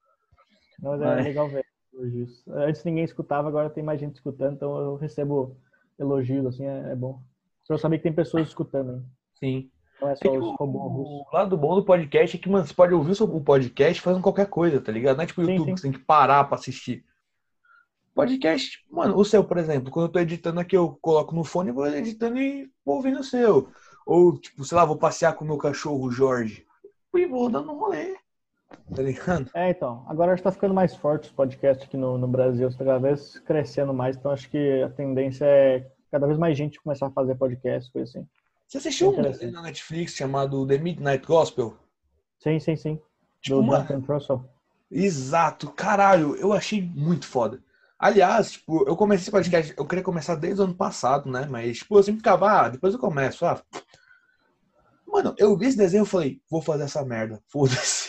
Mas é legal ver elogios. Antes ninguém escutava, agora tem mais gente escutando, então eu recebo elogios, assim, é, é bom. Pra eu saber que tem pessoas escutando, hein? Sim. não é É só os o, robôs russos. o lado bom do podcast é que, mano, você pode ouvir o podcast fazendo qualquer coisa, tá ligado? Não é tipo o YouTube sim. que você tem que parar pra assistir. Podcast, mano, o seu, por exemplo, quando eu tô editando aqui, eu coloco no fone e vou editando e vou ouvindo o seu. Ou, tipo, sei lá, vou passear com o meu cachorro, Jorge. E vou dando um rolê. Tá ligado? É, então. Agora está ficando mais forte os podcasts aqui no, no Brasil, está cada vez crescendo mais, então acho que a tendência é cada vez mais gente começar a fazer podcast, coisa assim. Você assistiu um Interessante. desenho na Netflix chamado The Midnight Gospel? Sim, sim, sim. Tipo, Do mano, Jonathan Trussell. Exato, caralho, eu achei muito foda. Aliás, tipo, eu comecei esse podcast, eu queria começar desde o ano passado, né? Mas, tipo, eu sempre ficava, ah, depois eu começo. Ah. Mano, eu vi esse desenho e falei, vou fazer essa merda, foda-se.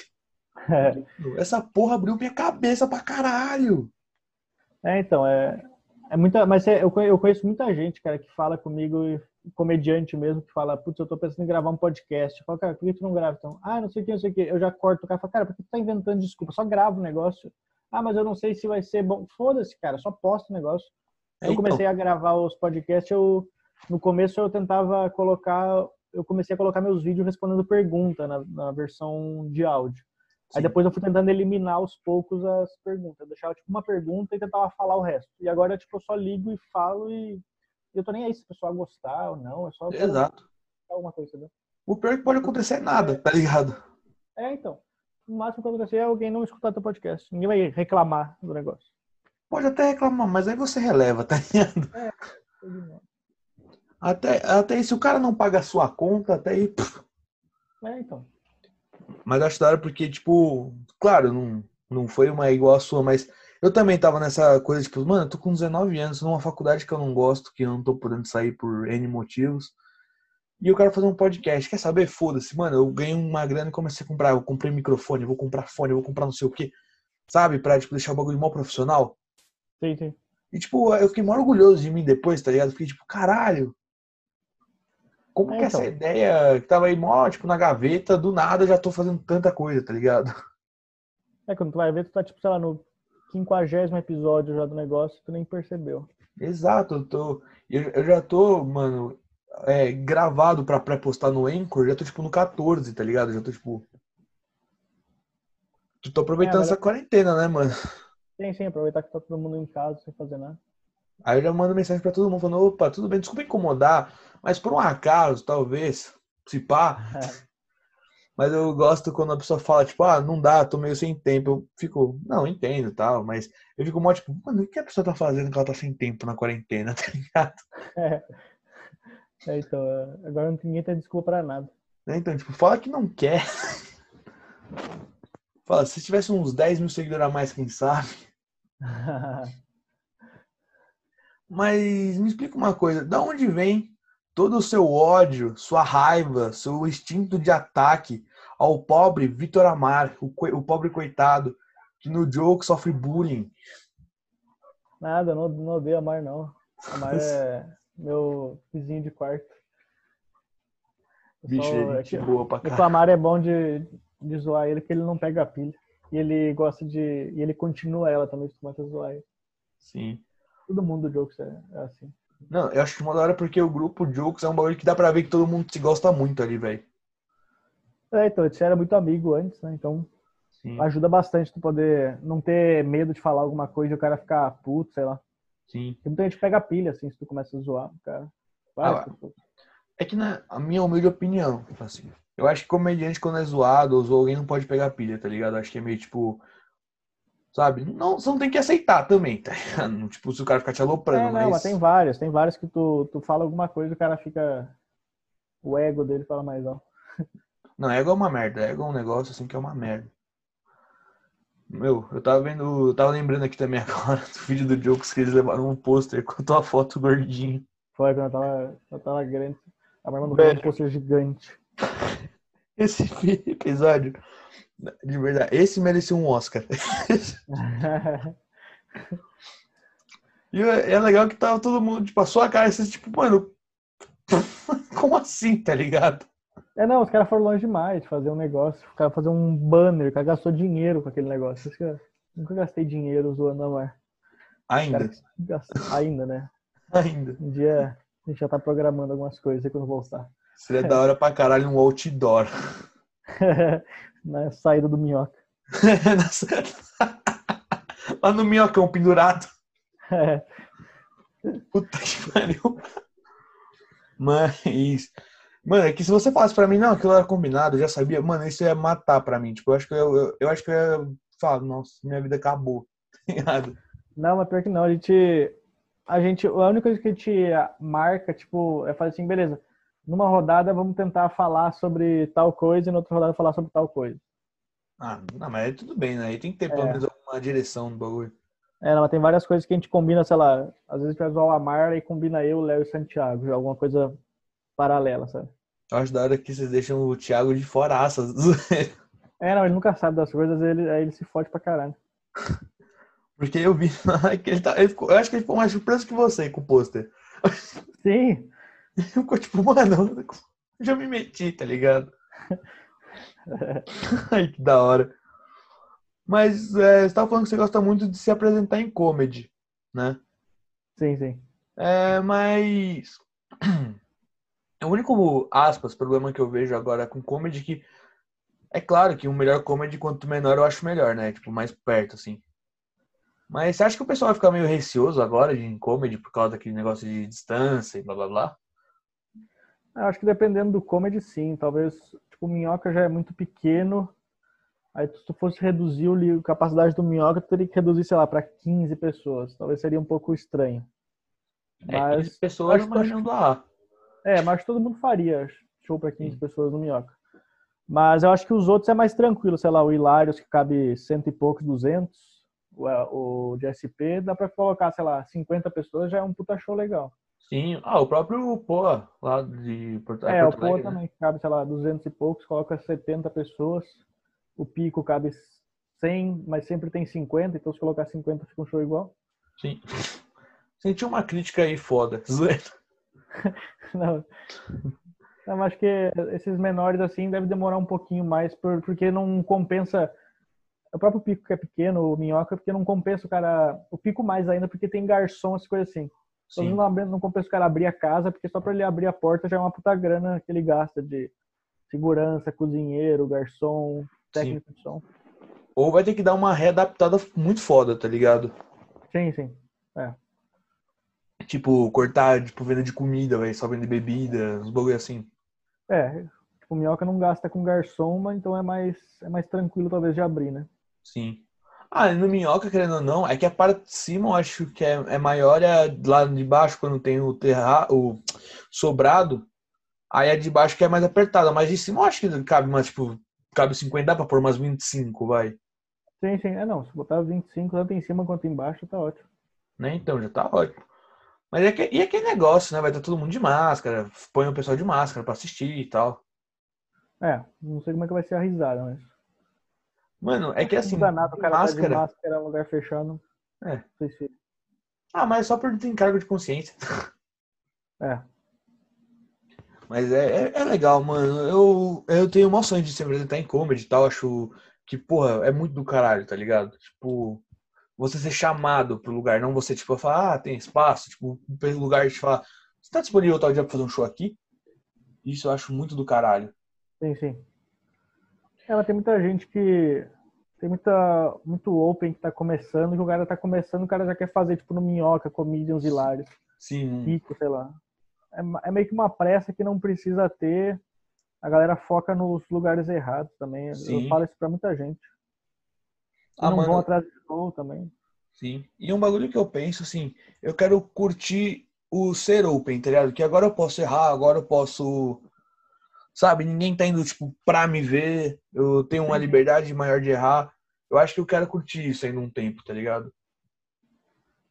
Essa porra abriu minha cabeça pra caralho. É, então, é, é muita. Mas é, eu eu conheço muita gente, cara, que fala comigo, e comediante mesmo, que fala, putz, eu tô pensando em gravar um podcast. Eu falo, cara, por que tu não grava então? Ah, não sei o que, não sei o que. Eu já corto o cara, falo, cara, por que tu tá inventando desculpa? Só grava o negócio. Ah, mas eu não sei se vai ser bom. Foda-se, cara, só posta o negócio. É, eu então. comecei a gravar os podcasts, eu no começo eu tentava colocar, eu comecei a colocar meus vídeos respondendo pergunta na, na versão de áudio. Aí Sim. depois eu fui tentando eliminar aos poucos as perguntas. Eu deixava tipo uma pergunta e tentava falar o resto. E agora tipo eu só ligo e falo e eu tô nem aí se o pessoal gostar ou não, é só Exato. alguma coisa, entendeu? O pior é que pode acontecer é nada, tá ligado? É, então. O máximo que vai acontecer é alguém não escutar teu podcast. Ninguém vai reclamar do negócio. Pode até reclamar, mas aí você releva, tá ligado? Até, até aí, se o cara não paga a sua conta, até aí. pff. É, então. Mas eu acho da hora porque, tipo, claro, não, não foi uma igual a sua, mas eu também tava nessa coisa, tipo, mano, eu tô com 19 anos, numa faculdade que eu não gosto, que eu não tô podendo sair por N motivos. E eu quero fazer um podcast. Quer saber? Foda-se, mano. Eu ganhei uma grana e comecei a comprar. Eu comprei microfone, eu vou comprar fone, eu vou comprar não sei o quê. Sabe? Pra, tipo, deixar o bagulho mal profissional. Sim, sim. E, tipo, eu fiquei mó orgulhoso de mim depois, tá ligado? Fiquei tipo, caralho. Como É, que essa então. ideia que tava aí mó, tipo, na gaveta, do nada eu já tô fazendo tanta coisa, tá ligado? É, quando tu vai ver, tu tá, tipo, sei lá, no quinquagésimo episódio já do negócio, tu nem percebeu. Exato, eu tô. Eu, eu já tô, mano, é, gravado pra pré-postar no Anchor, já tô, tipo, no 14, tá ligado? Já tô, tipo. Tu tô aproveitando É, essa quarentena, né, mano? Sim, sim, aproveitar que tá todo mundo em casa sem fazer nada. Aí eu já mando mensagem pra todo mundo falando, opa, tudo bem, desculpa incomodar, mas por um acaso, talvez, se pá, mas eu gosto quando a pessoa fala, tipo, ah, não dá, tô meio sem tempo. Eu fico, não, entendo e tal, mas eu fico mó, tipo, mano, o que a pessoa tá fazendo que ela tá sem tempo na quarentena, tá ligado? É. É, então, é, agora ninguém tem desculpa pra nada. Né? Então, tipo, fala que não quer. Fala, se tivesse uns 10 mil seguidores a mais, quem sabe? Mas me explica uma coisa, da onde vem todo o seu ódio, sua raiva, seu instinto de ataque ao pobre Vitor Amar, o, o pobre coitado, que no jogo sofre bullying? Nada, não, não odeio a Mar, não. A Mar é meu vizinho de quarto. Bicho, só- é é gente que- boa pra é que o caralho. Amar é bom de, de zoar ele, porque ele não pega a pilha. E ele gosta de. E ele continua ela também, se começa a zoar ele. Sim. Todo mundo do jogo é, é assim. Não, eu acho que uma da hora porque o grupo Jokes é um bagulho que dá pra ver que todo mundo se gosta muito ali, velho. É, então, gente era muito amigo antes, né? Então Sim, ajuda bastante tu poder não ter medo de falar alguma coisa e o cara ficar puto, sei lá. sim. Porque muita gente pega a pilha, assim, se tu começa a zoar, cara. Várias Ah. É que na a minha humilde opinião, assim, eu acho que comediante quando é zoado ou alguém não pode pegar pilha, tá ligado? Eu acho que é meio tipo, sabe? Não, você não tem que aceitar também, tá ligado? Tipo, se o cara ficar te aloprando, É, não, mas tem várias, tem várias que tu, tu fala alguma coisa e o cara fica. O ego dele fala mais alto. Não, ego é uma merda, ego é um negócio assim que é uma merda. Meu, eu tava vendo, eu tava lembrando aqui também agora do vídeo do Jokes que eles levaram um pôster com a tua foto gordinho. Foi quando eu tava, eu tava grande. A minha irmã Velho. um pôster gigante. Esse episódio, de verdade, esse merecia um Oscar. E é é legal que tava todo mundo, tipo, a sua cara, assim, tipo, mano, como assim, tá ligado? é, não, os caras foram longe demais de fazer um negócio. O cara fazer um banner, o cara gastou dinheiro com aquele negócio. Eu nunca gastei dinheiro zoando a Mar. Ainda, Ainda, né? ainda. Um dia a gente já tá programando algumas coisas quando voltar. Seria da hora pra caralho um outdoor. Na saída do minhoca. Lá no minhocão pendurado. É, Puta que pariu. Mas, mano, é que se você falasse pra mim, não, aquilo era combinado, eu já sabia, mano, isso ia matar pra mim. Tipo, eu acho que eu, eu, eu acho que eu ia falar, nossa, minha vida acabou. Tá? Não, mas pior que não. A gente. A gente. A única coisa que a gente marca, tipo, é fazer assim, beleza. Numa rodada vamos tentar falar sobre tal coisa e na outra rodada falar sobre tal coisa. Ah, não, mas aí tudo bem, né? Aí tem que ter pelo É. menos alguma direção no bagulho. É, não, mas tem várias coisas que a gente combina, sei lá, às vezes a gente vai zoar o Amar e combina eu, o Léo e o Santiago, alguma coisa paralela, sabe? Eu acho da hora que vocês deixam o Thiago de fora. É, não, ele nunca sabe das coisas, ele, aí ele se fode pra caralho. Porque eu vi que ele tá. ele ficou- eu acho que ele ficou mais surpreso que você com o pôster. Sim, Ele ficou tipo, mano, já me meti, tá ligado? Ai, que da hora. Mas é, você tava falando que você gosta muito de se apresentar em comedy, né? sim, sim. É, mas. O único, aspas, problema que eu vejo agora com comedy é que. É claro que o melhor comedy, quanto menor, eu acho melhor, né? Tipo, mais perto, assim. Mas você acha que o pessoal vai ficar meio receoso agora de comedy por causa daquele negócio de distância e blá blá blá? Eu acho que dependendo do comedy, sim. Talvez, tipo, o Minhoca já é muito pequeno. Aí, se tu fosse reduzir a capacidade do Minhoca, tu teria que reduzir, sei lá, pra 15 pessoas. Talvez seria um pouco estranho. É, Mas, 15 pessoas acho- imaginando lá. é, mas acho todo mundo faria show pra 15 Sim. pessoas no Minhoca. Mas eu acho que os outros é mais tranquilo. Sei lá, o Hilários, que cabe cento e poucos, 200. O, o de SP, dá pra colocar, sei lá, 50 pessoas, já é um puta show legal. Sim. Ah, o próprio Poa, lá de Porto, É, o Porto Pô Alegre, né? também cabe, sei lá, 200 e poucos, coloca 70 pessoas. O Pico cabe 100, mas sempre tem 50, então se colocar 50 fica um show igual. Sim. Senti uma crítica aí foda. Zoeira. Não. Não, mas acho que esses menores assim deve demorar um pouquinho mais por, porque não compensa o próprio pico que é pequeno, o minhoca, porque não compensa o cara. O pico mais ainda, porque tem garçom, essas coisas assim. Sim. não, compensa o cara abrir a casa, porque só para ele abrir a porta já é uma puta grana que ele gasta de segurança, cozinheiro, garçom, técnico de som. Ou vai ter que dar uma readaptada muito foda, tá ligado? Sim, sim. Tipo, cortar, tipo, venda de comida, vai só vender bebida, uns bagulho assim. É, tipo, o minhoca não gasta com garçom, mas então é mais, é mais tranquilo talvez de abrir, né? Sim. Ah, no minhoca, querendo ou não, é que a parte de cima eu acho que é, é maior a lá de baixo, quando tem o, terra, o sobrado, aí a de baixo que é mais apertada. Mas de cima eu acho que cabe mais, tipo, cabe 50, dá pra pôr umas 25, vai. Sim, sim. É não, se botar 25 tanto em cima quanto embaixo, tá ótimo. Né? Então já tá ótimo. Mas é que, e aquele negócio, né? Vai estar todo mundo de máscara, põe o pessoal de máscara pra assistir e tal. É, não sei como é que vai ser a risada, mas. Mano, é que assim, não dá nada, o cara tá máscara. máscara, lugar fechado. É. Ah, mas só por ter encargo de consciência. É. Mas é, é, é legal, mano. Eu, eu tenho uma sonho de se apresentar em comedy e tal. Acho que, porra, é muito do caralho, tá ligado? Tipo, você ser chamado pro lugar, não você, tipo, falar, ah, tem espaço. Tipo, pelo lugar de falar, você tá disponível tal dia pra fazer um show aqui? Isso eu acho muito do caralho. Sim, sim. Ela tem muita gente que. Tem muita, muito open que tá começando, que o cara tá começando, o cara já quer fazer, tipo, no Minhoca, Comedians Hilários, Sim, Pico, sei lá. É, é meio que uma pressa que não precisa ter. A galera foca nos lugares errados também. Sim. Eu falo isso pra muita gente. Ah, não mano. vão atrás de show também. sim. E um bagulho que eu penso, assim, eu quero curtir o ser open, tá ligado? Que agora eu posso errar, agora eu posso. Sabe, ninguém tá indo, tipo, pra me ver. Eu tenho uma liberdade maior de errar. Eu acho que eu quero curtir isso ainda um tempo, tá ligado?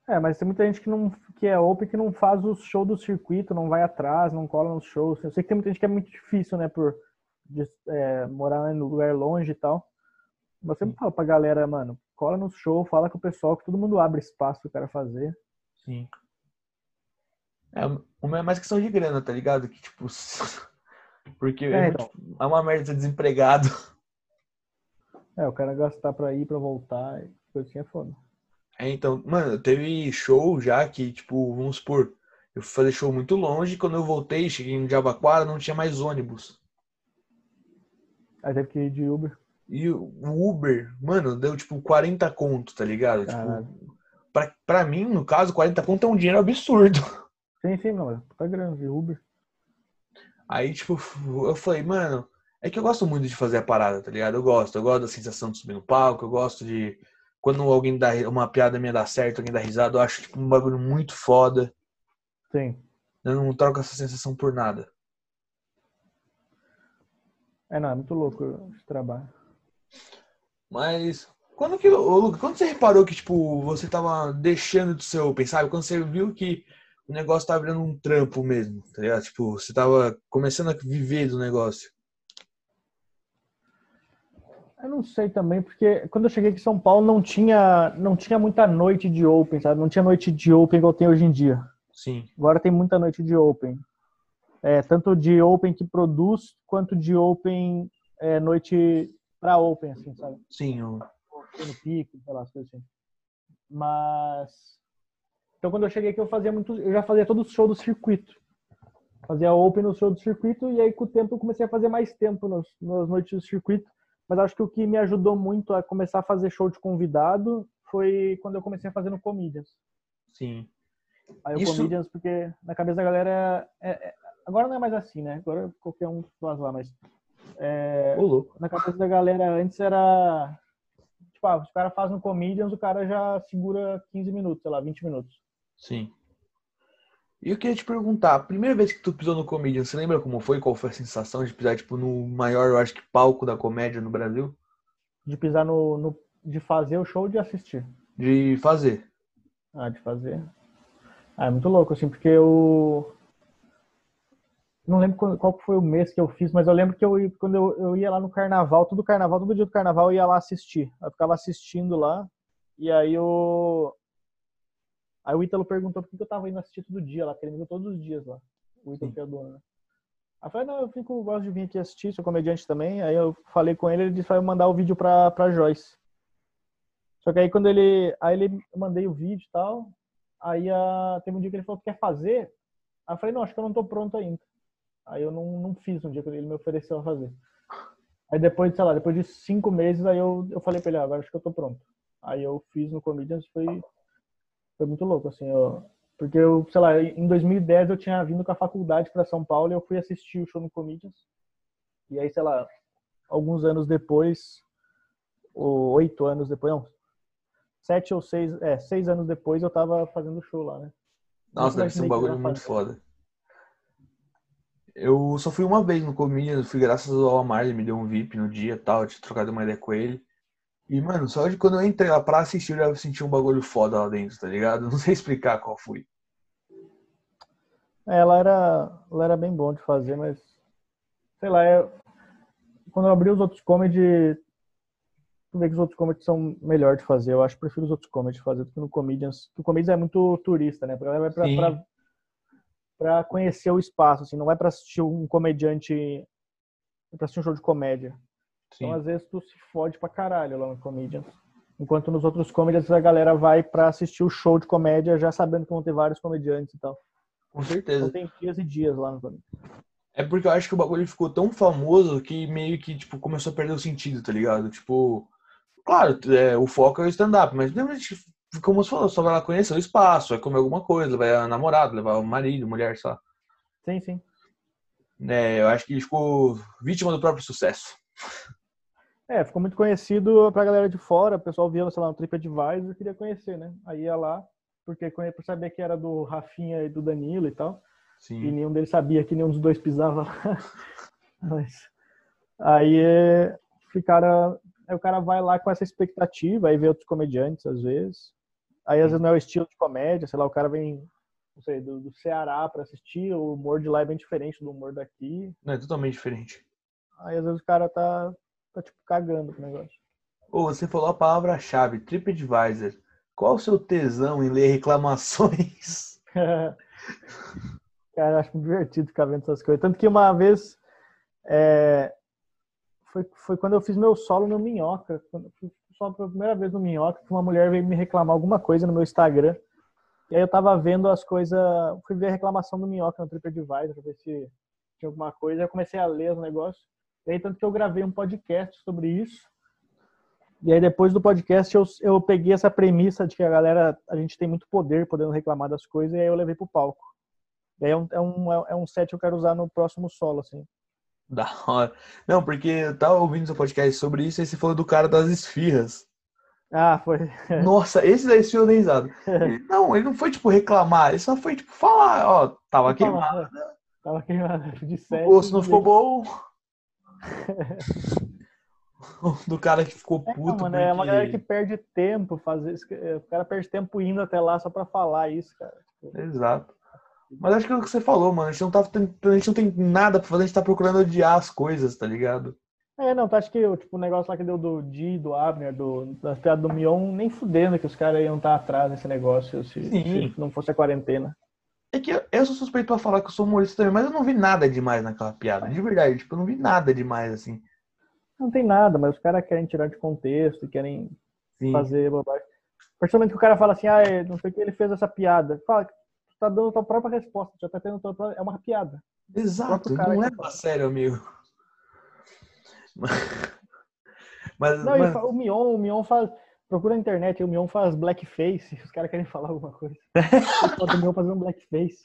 É, mas tem muita gente que, não, que é open que não faz o show do circuito, não vai atrás, não cola nos shows. Eu sei que tem muita gente que é muito difícil, né, por de- é, morar em lugar longe e tal. Mas eu sempre falo pra galera, mano, cola no show, fala com o pessoal, que todo mundo abre espaço pro cara fazer. Sim. É, uma é mais questão de grana, tá ligado? Que, tipo. Porque é, É, então. é uma merda ser desempregado. É, o cara gastar pra ir, pra voltar, e coisa assim é foda. É, então, mano, teve show já que, tipo, vamos supor, eu fui fazer show muito longe, quando eu voltei, cheguei no Jabaquara, não tinha mais ônibus. Aí teve que ir de Uber. E o Uber, mano, deu tipo 40 conto, tá ligado? Caralho. Tipo, pra, pra mim, no caso, 40 conto é um dinheiro absurdo. Sim, sim, não, é puta grana de Uber. Aí, tipo, eu falei, mano, é que eu gosto muito de fazer a parada, tá ligado? Eu gosto, eu gosto da sensação de subir no palco, eu gosto de. Quando alguém dá uma piada minha dá certo, alguém dá risada, eu acho tipo um bagulho muito foda. Sim. Eu não troco essa sensação por nada. É, não, é muito louco esse trabalho. Mas quando que, ô, Luca, quando você reparou que tipo você tava deixando de ser open, sabe? Quando você viu que o negócio tava virando um trampo mesmo, tá ligado? Tipo, você tava começando a viver do negócio. Eu não sei também, porque quando eu cheguei aqui em São Paulo não tinha, não tinha muita noite de open, sabe? Não tinha noite de open igual tem hoje em dia. Sim, Agora tem muita noite de open. É, tanto de open que produz, quanto de open é, noite pra open, assim, sabe? sim, o- no pico, sei lá, assim. Mas. Então quando eu cheguei aqui eu fazia muito. Eu já fazia todo o show do circuito. Fazia open no show do circuito e aí com o tempo eu comecei a fazer mais tempo nos, nas noites do circuito. Mas acho que o que me ajudou muito a começar a fazer show de convidado foi quando eu comecei a fazer no Comedians. sim. Aí o Isso- Comedians, porque na cabeça da galera. é- é- agora não é mais assim, né? Agora qualquer um faz lá, mas. é, na cabeça da galera antes era. Tipo, ah, se o cara faz no Comedians, o cara já segura 15 minutos, sei lá, 20 minutos. Sim. E eu queria te perguntar, a primeira vez que tu pisou no Comedian, você lembra como foi? Qual foi a sensação de pisar, tipo, no maior, eu acho que, palco da comédia no Brasil? De pisar no. no de fazer o show ou de assistir. De fazer. Ah, de fazer. Ah, é muito louco, assim, porque eu. Não lembro qual, foi o mês que eu fiz, mas eu lembro que eu, quando eu, eu ia lá no carnaval, todo carnaval, todo dia do carnaval eu ia lá assistir. Eu ficava assistindo lá, e aí eu. Aí o Ítalo perguntou por que eu tava indo assistir todo dia lá, porque ele me viu todos os dias lá. O Ítalo que é dono, né? Aí eu falei, não, eu fico, gosto de vir aqui assistir, sou comediante também. Aí eu falei com ele, ele disse que vai mandar o vídeo pra, pra Joyce. Só que aí quando ele. Aí ele eu mandei o vídeo e tal. Aí a, teve um dia que ele falou que quer fazer. Aí eu falei, não, acho que eu não tô pronto ainda. Aí eu não, não fiz no dia que ele me ofereceu a fazer. Aí depois, sei lá, depois de cinco meses, aí eu, eu falei pra ele, ah, agora acho que eu tô pronto. Aí eu fiz no Comedians, foi, foi muito louco, assim, eu, porque eu, sei lá, em 2010 eu tinha vindo com a faculdade pra São Paulo e eu fui assistir o show no Comedians. E aí, sei lá, alguns anos depois, ou oito anos depois, não, sete ou seis, é, seis anos depois eu tava fazendo show lá, né? Nossa, deve ser um bagulho muito foda. Eu só fui uma vez no Comedians, fui graças ao Amar, ele me deu um VIP no dia e tal, eu tinha trocado uma ideia com ele. E, mano, só de quando eu entrei lá pra assistir, eu já senti um bagulho foda lá dentro, tá ligado? Não sei explicar qual foi. É, Ela era, ela era bem bom de fazer, mas sei lá, é, quando eu abri os outros comedy, tu vê que os outros comedy são melhor de fazer. Eu acho que prefiro os outros comedy de fazer do que no Comedians. Porque o Comedians é muito turista, né? A galera vai pra, Sim. pra, pra conhecer o espaço, assim, não vai pra assistir um comediante, pra assistir um show de comédia. Então, às vezes, tu se fode pra caralho lá no Comedians. Enquanto nos outros comedians a galera vai pra assistir o show de comédia já sabendo que vão ter vários comediantes e tal. Com Então certeza. tem dias e dias lá no Comedians. É porque eu acho que o bagulho ficou tão famoso que meio que, tipo, começou a perder o sentido, tá ligado? Tipo, claro, é, o foco é o stand-up, mas mesmo a gente, como você falou, só vai lá conhecer o espaço, vai comer alguma coisa, vai a namorado, levar o marido, mulher, sei lá. Sim, sim. É, eu acho que ele ficou vítima do próprio sucesso. É, ficou muito conhecido pra galera de fora, o pessoal via, sei lá, no TripAdvisor e queria conhecer, né? Aí ia lá, porque por saber que era do Rafinha e do Danilo e tal, e Sim. nenhum deles sabia que nenhum dos dois pisava lá. Mas aí é, ficaram, aí o cara vai lá com essa expectativa, aí vê outros comediantes às vezes. Aí às vezes não é o estilo de comédia, sei lá, o cara vem, não sei, do, do Ceará pra assistir, o humor de lá é bem diferente do humor daqui. Não, é totalmente diferente. Aí às vezes o cara tá, tá tipo cagando pro negócio. Ô, você falou a palavra-chave, TripAdvisor. Qual o seu tesão em ler reclamações? Cara, acho divertido ficar vendo essas coisas. Tanto que uma vez é, foi, foi quando eu fiz meu solo no Minhoca. Quando eu fiz solo pela primeira vez no Minhoca, que uma mulher veio me reclamar alguma coisa no meu Instagram. E aí eu tava vendo as coisas. Fui ver a reclamação do Minhoca no TripAdvisor pra ver se tinha alguma coisa. Aí eu comecei a ler os negócios. E aí, tanto que eu gravei um podcast sobre isso. E aí, depois do podcast, eu, eu peguei essa premissa de que a galera, a gente tem muito poder podendo reclamar das coisas, e aí eu levei pro palco. E aí é um, é um, é um set que eu quero usar no próximo solo, assim. Da hora. Não, porque eu tava ouvindo seu podcast sobre isso e você falou do cara das esfirras. Ah, foi. Nossa, esse da esfirra eu dei risada. Ele- Não, ele não foi, tipo, reclamar, ele só foi, tipo, falar, ó, tava queimado. Tava queimado de O set. gosto não ficou bom. Do cara que ficou É, puto. mano, é uma porque- galera que perde tempo fazer isso. O cara perde tempo indo até lá só pra falar isso, cara. Exato. Mas acho que é o que você falou, mano. A gente não, tá, a gente não tem nada pra fazer, a gente tá procurando odiar as coisas, tá ligado? É, não, tu acha que tipo, o negócio lá que deu do Di, do Abner, do, das piadas do Mion, nem fudendo que os caras iam estar atrás desse negócio se, se não fosse a quarentena. É que eu, eu sou suspeito pra falar que eu sou humorista também, mas eu não vi nada demais naquela piada. De verdade, tipo, eu não vi nada demais, assim. Não tem nada, mas os caras querem tirar de contexto, querem Sim. fazer bobagem. Principalmente que o cara fala assim, ah, é, não sei o que ele fez essa piada. Fala, tu tá dando a tua própria resposta, já tá tendo a tua própria... É uma piada. Exato, cara não que leva a sério, amigo. Mas, Não, mas- o Mion, o Mion faz. Procura na internet, o Mion faz blackface, os caras querem falar alguma coisa. o Mion fazendo blackface.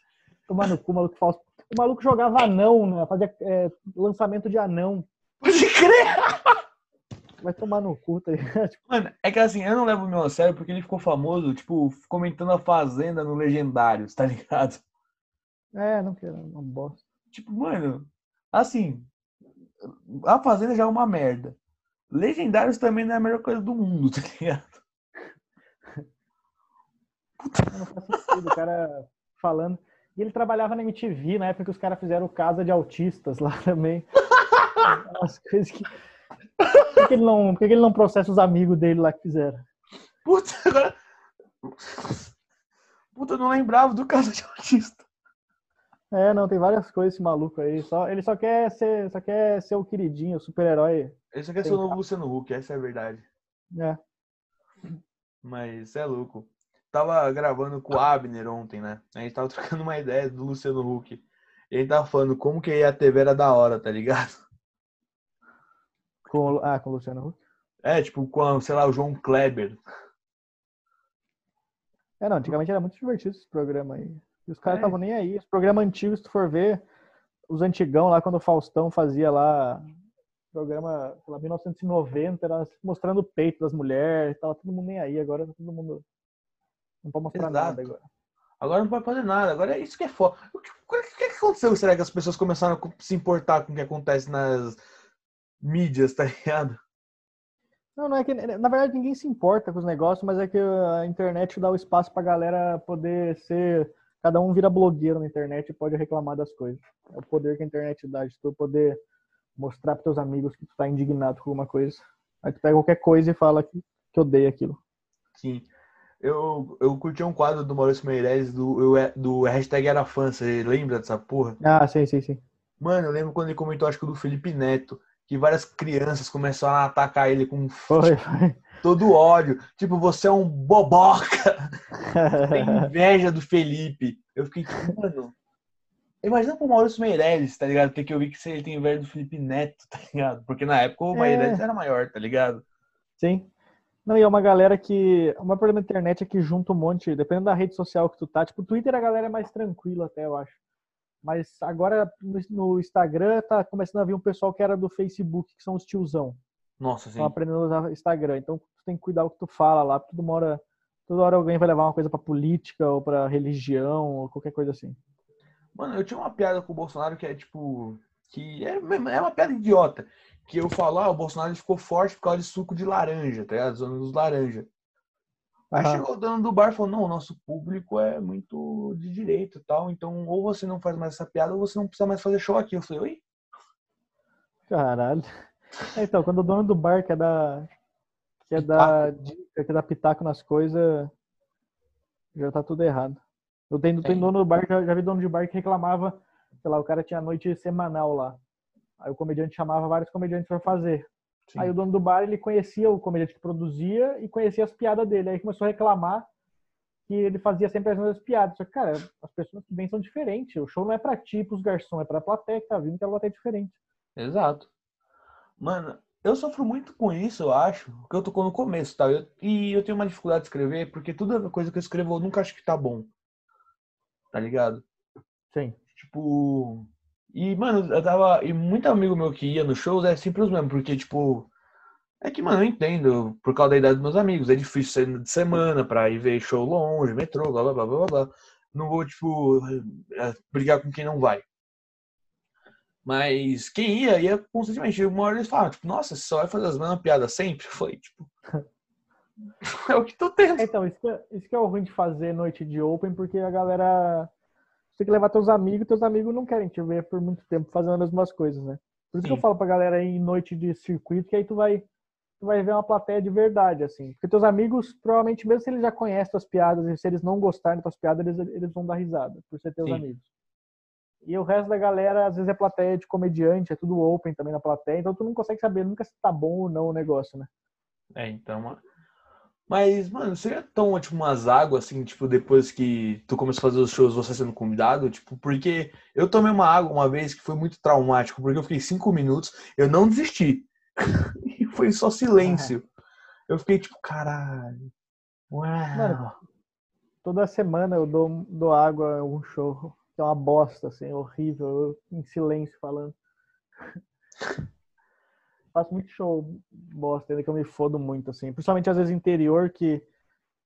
Tomar no cu, maluco falso. O maluco jogava anão, né? Fazia é, lançamento de anão. Pode crer! Vai tomar no cu, tá ligado? Tipo, Mano, é que assim, eu não levo o meu a sério porque ele ficou famoso, tipo, comentando a Fazenda no Legendários, tá ligado? É, não quero, uma bosta. Tipo, mano, assim, a Fazenda já é uma merda. Legendários também não é a melhor coisa do mundo, tá ligado? Não faz sentido, o cara falando. E ele trabalhava na MTV, na época que os caras fizeram Casa de Autistas lá também. As coisas que. Por que, que ele não, por que, que ele não processa os amigos dele lá que fizeram? Putz, agora. Puta, eu não lembrava do caso de autista. É, não, tem várias coisas esse maluco aí. Só, ele só quer ser, só quer ser o queridinho, o super-herói. Ele só quer ser o novo Luciano Huck, essa é a verdade. É. Mas é louco. Tava gravando com o Abner ontem, né? A gente tava trocando uma ideia do Luciano Huck. E ele tava falando como que a TV era da hora, tá ligado? Com, ah, com o Luciano Huck. É, tipo, com, sei lá, o João Kleber. É, não, antigamente era muito divertido esse programa aí. E os caras É. estavam nem aí. Os programas antigos, se tu for ver, os antigão lá, quando o Faustão fazia lá programa, sei lá, 1990, era mostrando o peito das mulheres, tava todo mundo nem aí. Agora tá todo mundo. Não pode mostrar Exato. nada agora. Agora não pode fazer nada. Agora é isso que é foda. O que, o que- o que aconteceu? Será que as pessoas começaram a se importar com o que acontece nas mídias, tá ligado? Não, não é que. Na verdade, ninguém se importa com os negócios, mas é que a internet dá o espaço pra galera poder ser. Cada um vira blogueiro na internet e pode reclamar das coisas. É o poder que a internet dá, de tu poder mostrar pros teus amigos que tu tá indignado com alguma coisa. Aí tu pega qualquer coisa e fala que, que odeia aquilo. Sim. Eu, eu curti um quadro do Maurício Meirelles do, eu- do hashtag Era Fã. Você lembra dessa porra? Ah, sim, sim, sim. Mano, eu lembro quando ele comentou, acho que do Felipe Neto, que várias crianças começaram a atacar ele com Foi, foi. todo ódio. Tipo, você é um boboca. Tem inveja do Felipe. Eu fiquei tipo, mano. Imagina pro Maurício Meirelles, tá ligado? Ter que ouvir que ele tem inveja do Felipe Neto, tá ligado? Porque na época o É. Meirelles era maior, tá ligado? Sim. Não, e é uma galera que. O maior problema da internet é que junta um monte, dependendo da rede social que tu tá. Tipo, o Twitter a galera é mais tranquila até, eu acho. Mas agora no- Instagram tá começando a vir um pessoal que era do Facebook, que são os tiozão. Nossa, sim. Estão aprendendo a usar Instagram. Então tu tem que cuidar o que tu fala lá, porque toda hora, toda hora alguém vai levar uma coisa pra política ou pra religião ou qualquer coisa assim. Mano, eu tinha uma piada com o Bolsonaro que é tipo. Que é, é uma piada idiota. Que eu falo, ah, o Bolsonaro ficou forte por causa de suco de laranja, tá ligado? Dos laranja. Aí Aham. chegou o dono do bar e falou, não, o nosso público é muito de direito e tal, então ou você não faz mais essa piada ou você não precisa mais fazer show aqui. Eu falei, oi? Caralho. É, Então, quando o dono do bar quer dar, quer dar dica, quer dar pitaco nas coisas, já tá tudo errado. Eu tenho, tenho É. dono do bar, já, já vi dono de bar que reclamava, sei lá, o cara tinha noite semanal lá. Aí o comediante chamava vários comediantes pra fazer. Sim. Aí o dono do bar, ele conhecia o comediante que produzia e conhecia as piadas dele. Aí começou a reclamar que ele fazia sempre as mesmas piadas. Só que, cara, as pessoas que vêm são diferentes. O show não é pra ti, pros garçons, é pra plateia que tá vindo, que ela plateia é diferente. Exato. Mano, eu sofro muito com isso, eu acho, porque eu tô no começo, tá? Eu- e eu tenho uma dificuldade de escrever, porque toda coisa que eu escrevo eu nunca acho que tá bom. Tá ligado? Sim. Tipo. E, mano, eu tava. E muito amigo meu que ia nos shows é sempre os mesmos, porque, tipo. É que, mano, eu entendo, por causa da idade dos meus amigos, é difícil sair de semana pra ir ver show longe, metrô, blá blá blá blá blá. Não vou, tipo, é, brigar com quem não vai. Mas quem ia, ia constantemente. Uma hora eles falavam, tipo, nossa, você só vai fazer as mesmas piadas sempre? Falei, tipo. é o que tô tendo. Então, isso que, é, isso que é o ruim de fazer noite de open, porque a galera. Você tem que levar teus amigos, teus amigos não querem te ver por muito tempo fazendo as mesmas coisas, né? Por isso que eu Sim. falo pra galera ir em noite de circuito, que aí tu vai, tu vai ver uma plateia de verdade, assim. Porque teus amigos, provavelmente, mesmo se eles já conhecem tuas piadas, e se eles não gostarem das tuas piadas, eles, eles vão dar risada, por ser teus Sim. amigos. E o resto da galera, às vezes é plateia de comediante, é tudo open também na plateia, então tu não consegue saber nunca se tá bom ou não o negócio, né? É, então. Ma- Mas, mano, seria tão, tipo, umas águas, assim, tipo, depois que tu começou a fazer os shows, você sendo convidado? Tipo, porque eu tomei uma água uma vez que foi muito traumático, porque eu fiquei cinco minutos, eu não desisti. E foi só silêncio. Eu fiquei, tipo, caralho. Uau. Mano, Toda semana eu dou, dou água algum show, que é uma bosta, assim, horrível, eu em silêncio falando. Faço muito show bosta, ainda que eu me fodo muito, assim. Principalmente às vezes interior, que,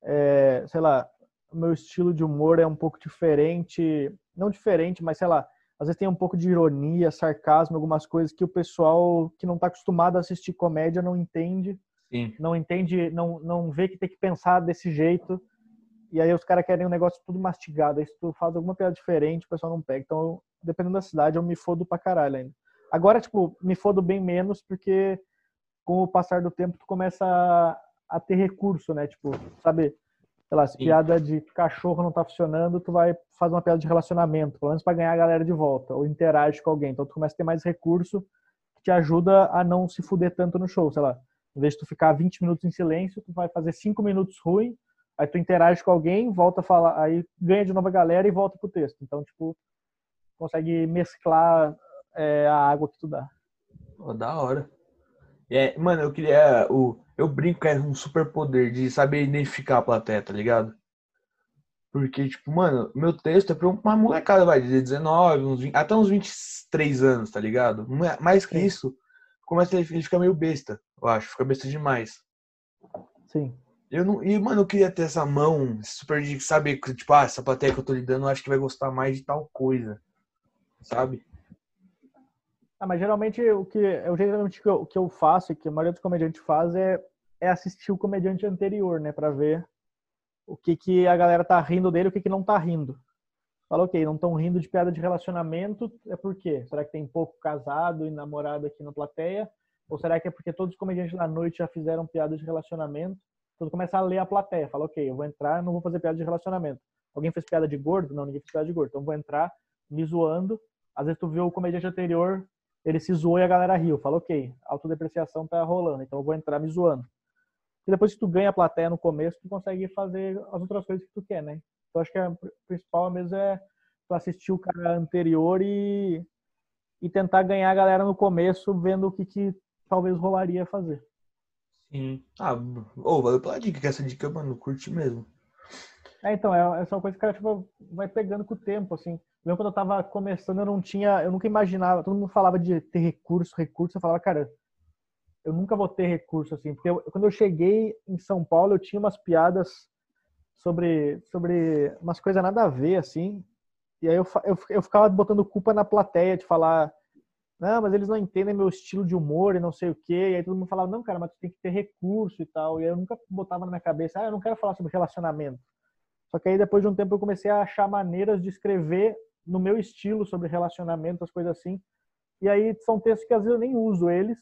é, sei lá, o meu estilo de humor é um pouco diferente. Não diferente, mas sei lá, às vezes tem um pouco de ironia, sarcasmo, algumas coisas que o pessoal que não tá acostumado a assistir comédia não entende Sim. não entende, não, não vê que tem que pensar desse jeito. E aí os caras querem um negócio tudo mastigado. Aí se tu faz alguma piada diferente, o pessoal não pega. Então, dependendo da cidade, eu me fodo pra caralho ainda. Agora, tipo, me fodo bem menos, porque com o passar do tempo tu começa a, a ter recurso, né? Tipo, sabe? sei lá, se Sim. piada de cachorro não tá funcionando, tu vai fazer uma piada de relacionamento, pelo menos para ganhar a galera de volta, ou interage com alguém. Então tu começa a ter mais recurso que te ajuda a não se fuder tanto no show, sei lá. Em vez de tu ficar 20 minutos em silêncio, tu vai fazer 5 minutos ruim, aí tu interage com alguém, volta a falar, aí ganha de novo a galera e volta pro texto. Então, tipo, consegue mesclar é, a água que tu dá. Pô, da hora. É, mano, eu queria. O, eu brinco que é um super poder de saber identificar a plateia, tá ligado? Porque, tipo, mano, meu texto é pra uma molecada, vai, de 19, uns 20, até uns 23 anos, tá ligado? Ma- Mais que Sim. isso, começa a ele fica meio besta, eu acho, fica besta demais. Sim. Eu não, e, mano, eu queria ter essa mão super de saber, que, tipo, ah, essa plateia que eu tô lidando, eu acho que vai gostar mais de tal coisa, sabe? Ah, mas geralmente o que eu geralmente que eu, que eu faço e que a maioria dos comediantes faz é, é assistir o comediante anterior, né, Pra ver o que que a galera tá rindo dele, o que que não tá rindo. Fala, ok, não estão rindo de piada de relacionamento, é por quê? Será que tem pouco casado e namorado aqui na plateia? Ou será que é porque todos os comediantes da noite já fizeram piada de relacionamento? Então tu começa a ler a plateia, fala, ok, eu vou entrar, não vou fazer piada de relacionamento. Alguém fez piada de gordo? Não, ninguém fez piada de gordo. Então eu vou entrar me zoando. Às vezes tu vê o comediante anterior, ele se zoou e a galera riu. Fala, ok, autodepreciação tá rolando, então eu vou entrar me zoando. E depois que tu ganha a plateia no começo, tu consegue fazer as outras coisas que tu quer, né? Então acho que a principal mesmo é tu assistir o cara anterior e, e tentar ganhar a galera no começo, vendo o que, que talvez rolaria fazer. Sim. Ah, ô, valeu pela dica, que essa dica, mano, eu curti mesmo. É, então, é, é uma coisa que o cara tipo, vai pegando com o tempo, assim. Lembro quando eu tava começando, eu não tinha, eu nunca imaginava, todo mundo falava de ter recurso, recurso, eu falava, cara, eu nunca vou ter recurso, assim, porque eu- quando eu cheguei em São Paulo, eu tinha umas piadas sobre, sobre umas coisas nada a ver, assim, e aí eu, eu, eu ficava botando culpa na plateia de falar, não, mas eles não entendem meu estilo de humor e não sei o quê, e aí todo mundo falava, não, cara, mas tu tem que ter recurso e tal, e eu nunca botava na minha cabeça, ah, eu não quero falar sobre relacionamento. Só que aí depois de um tempo eu comecei a achar maneiras de escrever no meu estilo sobre relacionamento, as coisas assim. E aí são textos que às vezes eu nem uso eles,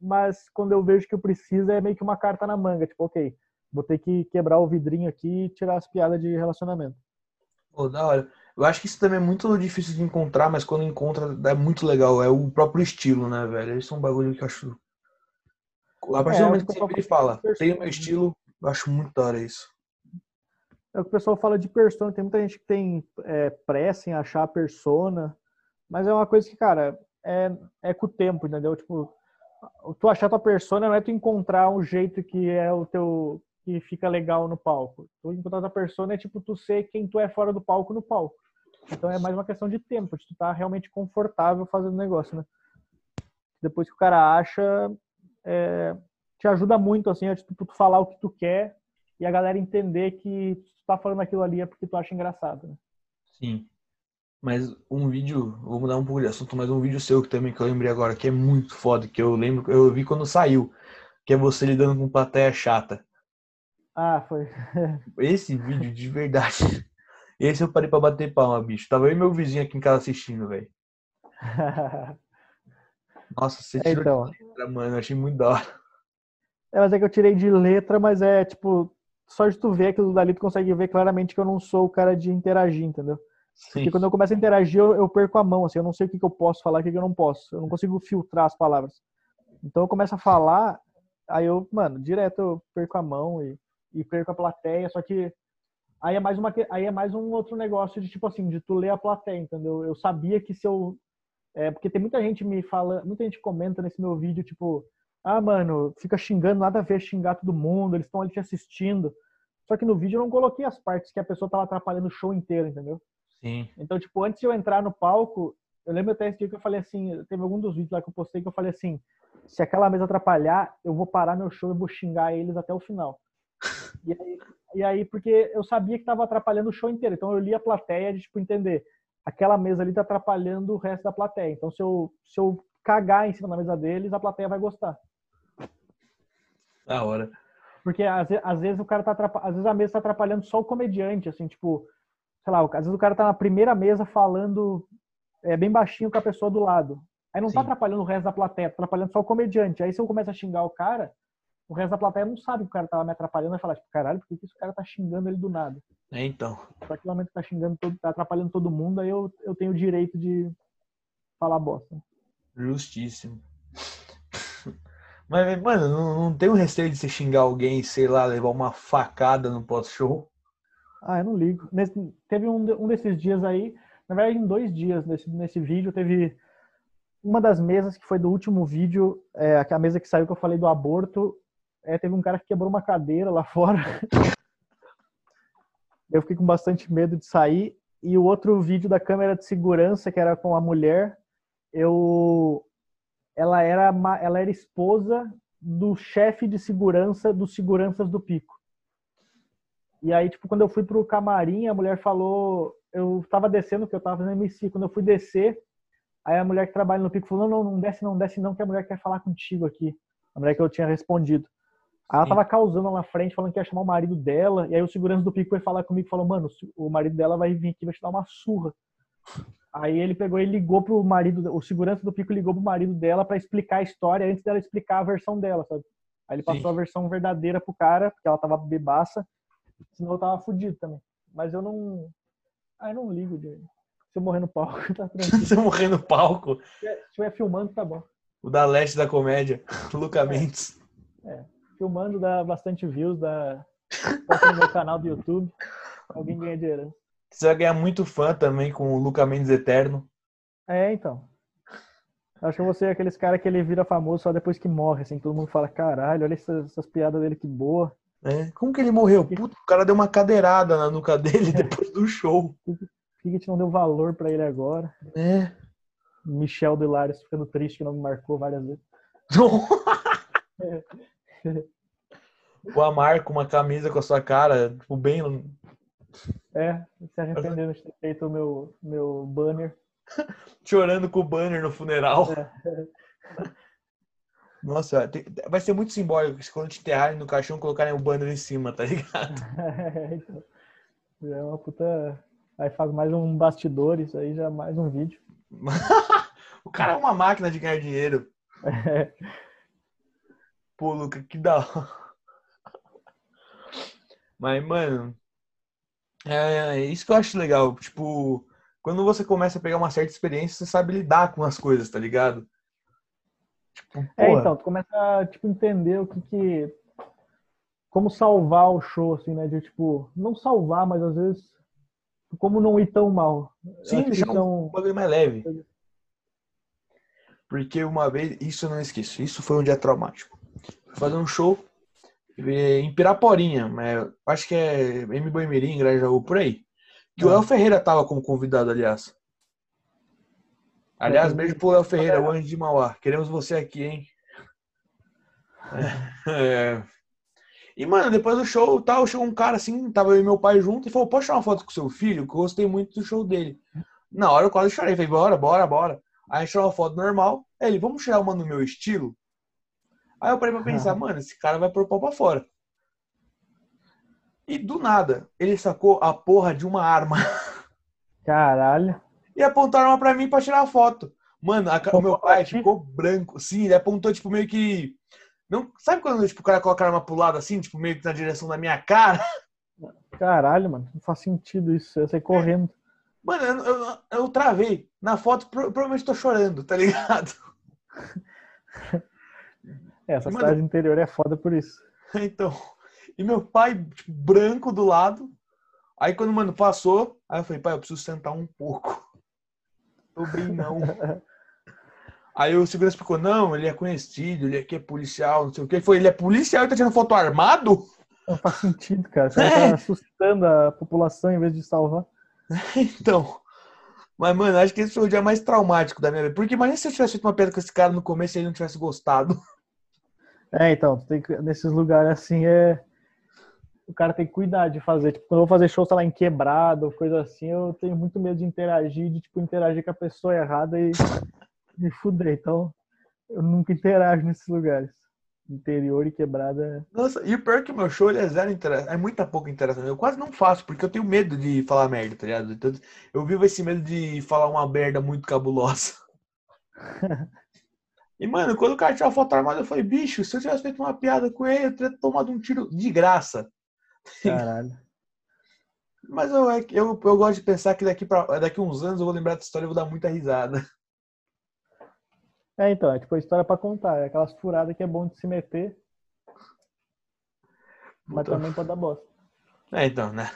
mas quando eu vejo que eu preciso é meio que uma carta na manga, tipo, ok, vou ter que quebrar o vidrinho aqui e tirar as piadas de relacionamento. Pô, da hora. Eu acho que isso também é muito difícil de encontrar, mas quando encontra é muito legal. É o próprio estilo, né, velho? Isso é um bagulho que eu acho. A partir É, do momento que ele fala tem o meu estilo, eu acho muito da hora isso. É o que o pessoal fala de persona, tem muita gente que tem é, pressa em achar a persona, mas é uma coisa que, cara, é, é com o tempo, entendeu? Tipo, tu achar tua persona não é tu encontrar um jeito que é o teu que fica legal no palco. Tu encontrar tua persona é tipo tu ser quem tu é fora do palco no palco. Então é mais uma questão de tempo, de tu estar realmente confortável fazendo o negócio, né? Depois que o cara acha, é, te ajuda muito assim, a tipo, tu falar o que tu quer e a galera entender que tu tá falando aquilo ali é porque tu acha engraçado, né? Sim. Mas um vídeo, vou mudar um pouco de assunto, mas um vídeo seu que também que eu lembrei agora, que é muito foda, que eu lembro, eu vi quando saiu, que é você lidando com plateia chata. Ah, foi. Esse vídeo de verdade. Esse eu parei pra bater palma, bicho. Tava eu e meu vizinho aqui em casa assistindo, velho. Nossa, você tirou então, de letra, mano. Eu achei muito da hora. é, mas é que eu tirei de letra, mas é tipo, só de tu ver aquilo dali, tu consegue ver claramente que eu não sou o cara de interagir, entendeu? Sim. Porque quando eu começo a interagir, eu, eu perco a mão, assim, eu não sei o que, que eu posso falar e o que, que eu não posso. Eu não consigo filtrar as palavras. Então eu começo a falar, aí eu, mano, direto eu perco a mão e, e perco a plateia, só que aí é mais uma aí é mais um outro negócio de tipo assim, de tu ler a plateia, entendeu? Eu sabia que se eu é, porque tem muita gente me fala, muita gente comenta nesse meu vídeo tipo, ah, mano, fica xingando, nada a ver xingar todo mundo, eles estão ali te assistindo. Só que no vídeo eu não coloquei as partes que a pessoa tava atrapalhando o show inteiro, entendeu? Sim. Então, tipo, antes de eu entrar no palco, eu lembro até esse dia que eu falei assim, teve algum dos vídeos lá que eu postei que eu falei assim, se aquela mesa atrapalhar, eu vou parar meu show e vou xingar eles até o final. E aí, e aí porque eu sabia que tava atrapalhando o show inteiro, então eu li a plateia de, tipo, entender, aquela mesa ali tá atrapalhando o resto da plateia. Então, se eu, se eu cagar em cima da mesa deles, a plateia vai gostar. Da hora. Porque às, às vezes o cara tá atrapa- às vezes a mesa tá atrapalhando só o comediante, assim, tipo, sei lá, às vezes o cara tá na primeira mesa falando é, bem baixinho com a pessoa do lado. Aí não tá Sim. atrapalhando o resto da plateia, tá atrapalhando só o comediante. Aí se eu começo a xingar o cara, o resto da plateia não sabe que o cara tava me atrapalhando, vai falar, tipo, caralho, por que, que esse cara tá xingando ele do nada? É, então. Só que momento que tá xingando, todo, tá atrapalhando todo mundo, aí eu, eu tenho o direito de falar bosta. Justíssimo. Mas, mano, não, não tem um receio de você xingar alguém, sei lá, levar uma facada no pós-show? Ah, eu não ligo. Nesse- teve um, um desses dias aí, na verdade, em dois dias nesse, nesse vídeo, teve uma das mesas que foi do último vídeo, é, a mesa que saiu que eu falei do aborto, é, teve um cara que quebrou uma cadeira lá fora. Eu fiquei com bastante medo de sair. E o outro vídeo da câmera de segurança, que era com a mulher, eu ela era ela era esposa do chefe de segurança dos seguranças do Pico. E aí, tipo, quando eu fui pro camarim, a mulher falou, eu tava descendo, porque eu tava fazendo MC, quando eu fui descer, aí a mulher que trabalha no Pico falou, não, não, não desce não, desce não, que a mulher quer falar contigo aqui. A mulher que eu tinha respondido. Aí ela Sim. tava causando lá na frente, falando que ia chamar o marido dela, e aí o segurança do Pico foi falar comigo, falou, mano, o marido dela vai vir aqui, vai te dar uma surra. Aí ele pegou e ligou pro marido, o segurança do Pico ligou pro marido dela pra explicar a história antes dela explicar a versão dela, sabe? Aí ele passou Sim. a versão verdadeira pro cara, porque ela tava bebaça, senão eu tava fudido também. Mas eu não. Ah, eu não ligo de. Se eu morrer no palco, tá tranquilo. Você morrer no palco. Se estiver- se filmando, tá bom. O da leste da comédia, Luca Mendes. Filmando dá bastante views, dá. Posta no meu canal do YouTube. Alguém ganha dinheiro. Você vai ganhar muito fã também com o Luca Mendes Eterno. É, então. Acho que você é aqueles caras que ele vira famoso só depois que morre, assim, todo mundo fala, caralho, olha essas, essas piadas dele que boa. É. Como que ele morreu? Puta, o cara deu uma cadeirada na nuca dele depois do show. Por que que a gente não deu valor pra ele agora? É. Michel do Hilário ficando triste que não me marcou várias vezes. o Amar com uma camisa com a sua cara, tipo, bem. É, se arrependendo de ter feito o meu, meu banner. chorando com o banner no funeral. Nossa, tem- vai ser muito simbólico se quando te enterrarem no caixão colocarem o banner em cima, tá ligado? então, é uma puta. Aí faz mais um bastidores, aí já mais um vídeo. o cara é uma máquina de ganhar dinheiro. Pô, Luca, que da hora. Mas, mano, é, é isso que eu acho legal. Tipo, quando você começa a pegar uma certa experiência, você sabe lidar com as coisas, tá ligado? Tipo, É, então, tu começa a tipo, entender o que que. Como salvar o show, assim, né? De tipo, não salvar, mas às vezes. Como não ir tão mal. Sim, deixar é um bagulho mais leve. Porque uma vez, isso eu não esqueço, isso foi um dia traumático. Fui fazer um show em Piraporinha, mas acho que é M. Boimirim, Grajaú, por aí. Que o Ah. Ferreira tava como convidado, aliás. Aliás, É, beijo pro El Ferreira, o anjo de Mauá. Queremos você aqui, hein? É. E, mano, depois do show, tal, chegou um cara assim, tava eu e meu pai junto, e falou, pode tirar uma foto com seu filho? Que eu gostei muito do show dele. Na hora eu quase chorei, falei, bora, bora, bora. Aí a gente tirou uma foto normal, aí ele, vamos tirar uma no meu estilo? Aí eu parei pra pensar, mano, esse cara vai pôr pau pra fora. E do nada, ele sacou a porra de uma arma Caralho. e apontou a arma pra mim pra tirar a foto. Mano, a o meu pai ficou branco. Sim, ele apontou, tipo, meio que. Não, sabe quando tipo, o cara coloca a arma pro lado assim, tipo, meio que na direção da minha cara? Caralho, mano. Não faz sentido isso. Eu saí correndo. Mano, eu, eu, eu travei. Na foto, pro- provavelmente tô chorando, tá ligado? É, essa Mano- cidade interior é foda por isso. Então. E meu pai, tipo, branco do lado. Aí quando, mano, passou, aí eu falei, pai, eu preciso sentar um pouco. Eu bem não. Aí o segurança explicou, não, ele é conhecido, ele aqui é policial, não sei o quê. Ele falou, ele é policial e tá tirando foto armado? Não faz sentido, cara. Você É. tá assustando a população em vez de salvar. Então. Mas, mano, acho que esse foi o dia mais traumático da minha vida. Porque imagina se eu tivesse feito uma piada com esse cara no começo e ele não tivesse gostado. É, então, tem que- nesses lugares assim é. O cara tem que cuidar de fazer. Tipo, quando eu vou fazer show, sei lá, em quebrado ou coisa assim, eu tenho muito medo de interagir, de tipo, interagir com a pessoa errada e me fuder. Então, eu nunca interajo nesses lugares. Interior e quebrada. Nossa, e o pior é que o meu show ele é zero interação. É muita pouca interação. Eu quase não faço, porque eu tenho medo de falar merda, tá ligado? Então, eu vivo esse medo de falar uma merda muito cabulosa. E, mano, quando o cara tinha uma foto armada, eu falei, bicho, se eu tivesse feito uma piada com ele, eu teria tomado um tiro de graça. Caralho. Mas eu, é eu, eu gosto de pensar que daqui, pra, daqui uns anos eu vou lembrar dessa história e vou dar muita risada. É, então, é tipo a história pra contar. É aquelas furadas que é bom de se meter, mas também pode dar bosta. É, então, né?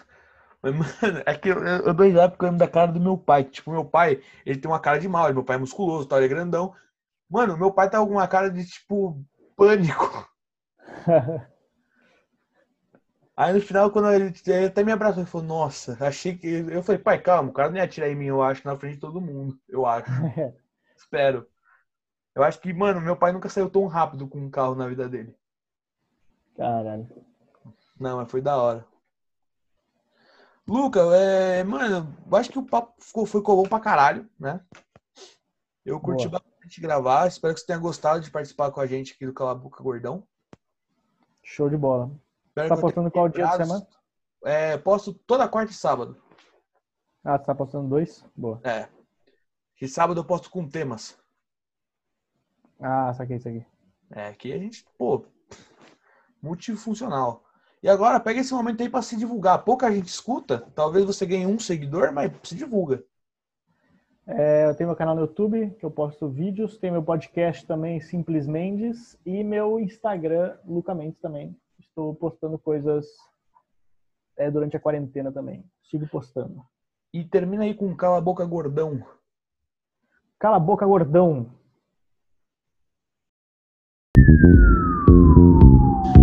Mas, mano, é que eu, eu, eu dou risada porque eu lembro da cara do meu pai. Tipo, meu pai, ele tem uma cara de mal. Meu pai é musculoso, tal, ele é grandão. Mano, meu pai tá com uma cara de, tipo, pânico. Aí no final, quando ele, ele até me abraçou, ele falou, nossa, achei que. Eu falei, pai, calma, o cara não ia atirar em mim, eu acho, na frente de todo mundo. Eu acho. Espero. Eu acho que, mano, meu pai nunca saiu tão rápido com um carro na vida dele. Caralho. Não, mas foi da hora. Luca, é, mano, eu acho que o papo ficou, ficou bom pra caralho, né? Eu curti Boa. Bastante gravar. Espero que você tenha gostado de participar com a gente aqui do Cala a Boca Gordão. Show de bola. Espero Tá postando qual dia de semana? É, posto toda quarta e sábado. Ah, você tá postando dois? Boa. É. Que sábado eu posto com temas. Ah, saquei isso aqui. É, aqui a gente, pô, multifuncional. E agora, pega esse momento aí pra se divulgar. Pouca gente escuta, talvez você ganhe um seguidor, mas se divulga. É, eu tenho meu canal no YouTube, que eu posto vídeos. Tem meu podcast também, Simples Mendes. E meu Instagram, Luca Mendes também. Estou postando coisas é, durante a quarentena também. Sigo postando. E termina aí com Cala a Boca Gordão. Cala a boca, gordão.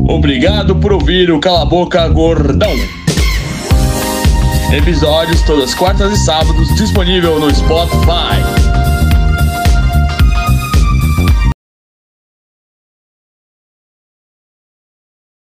Obrigado por ouvir o Cala a Boca Gordão. Episódios todas quartas e sábados disponível no Spotify.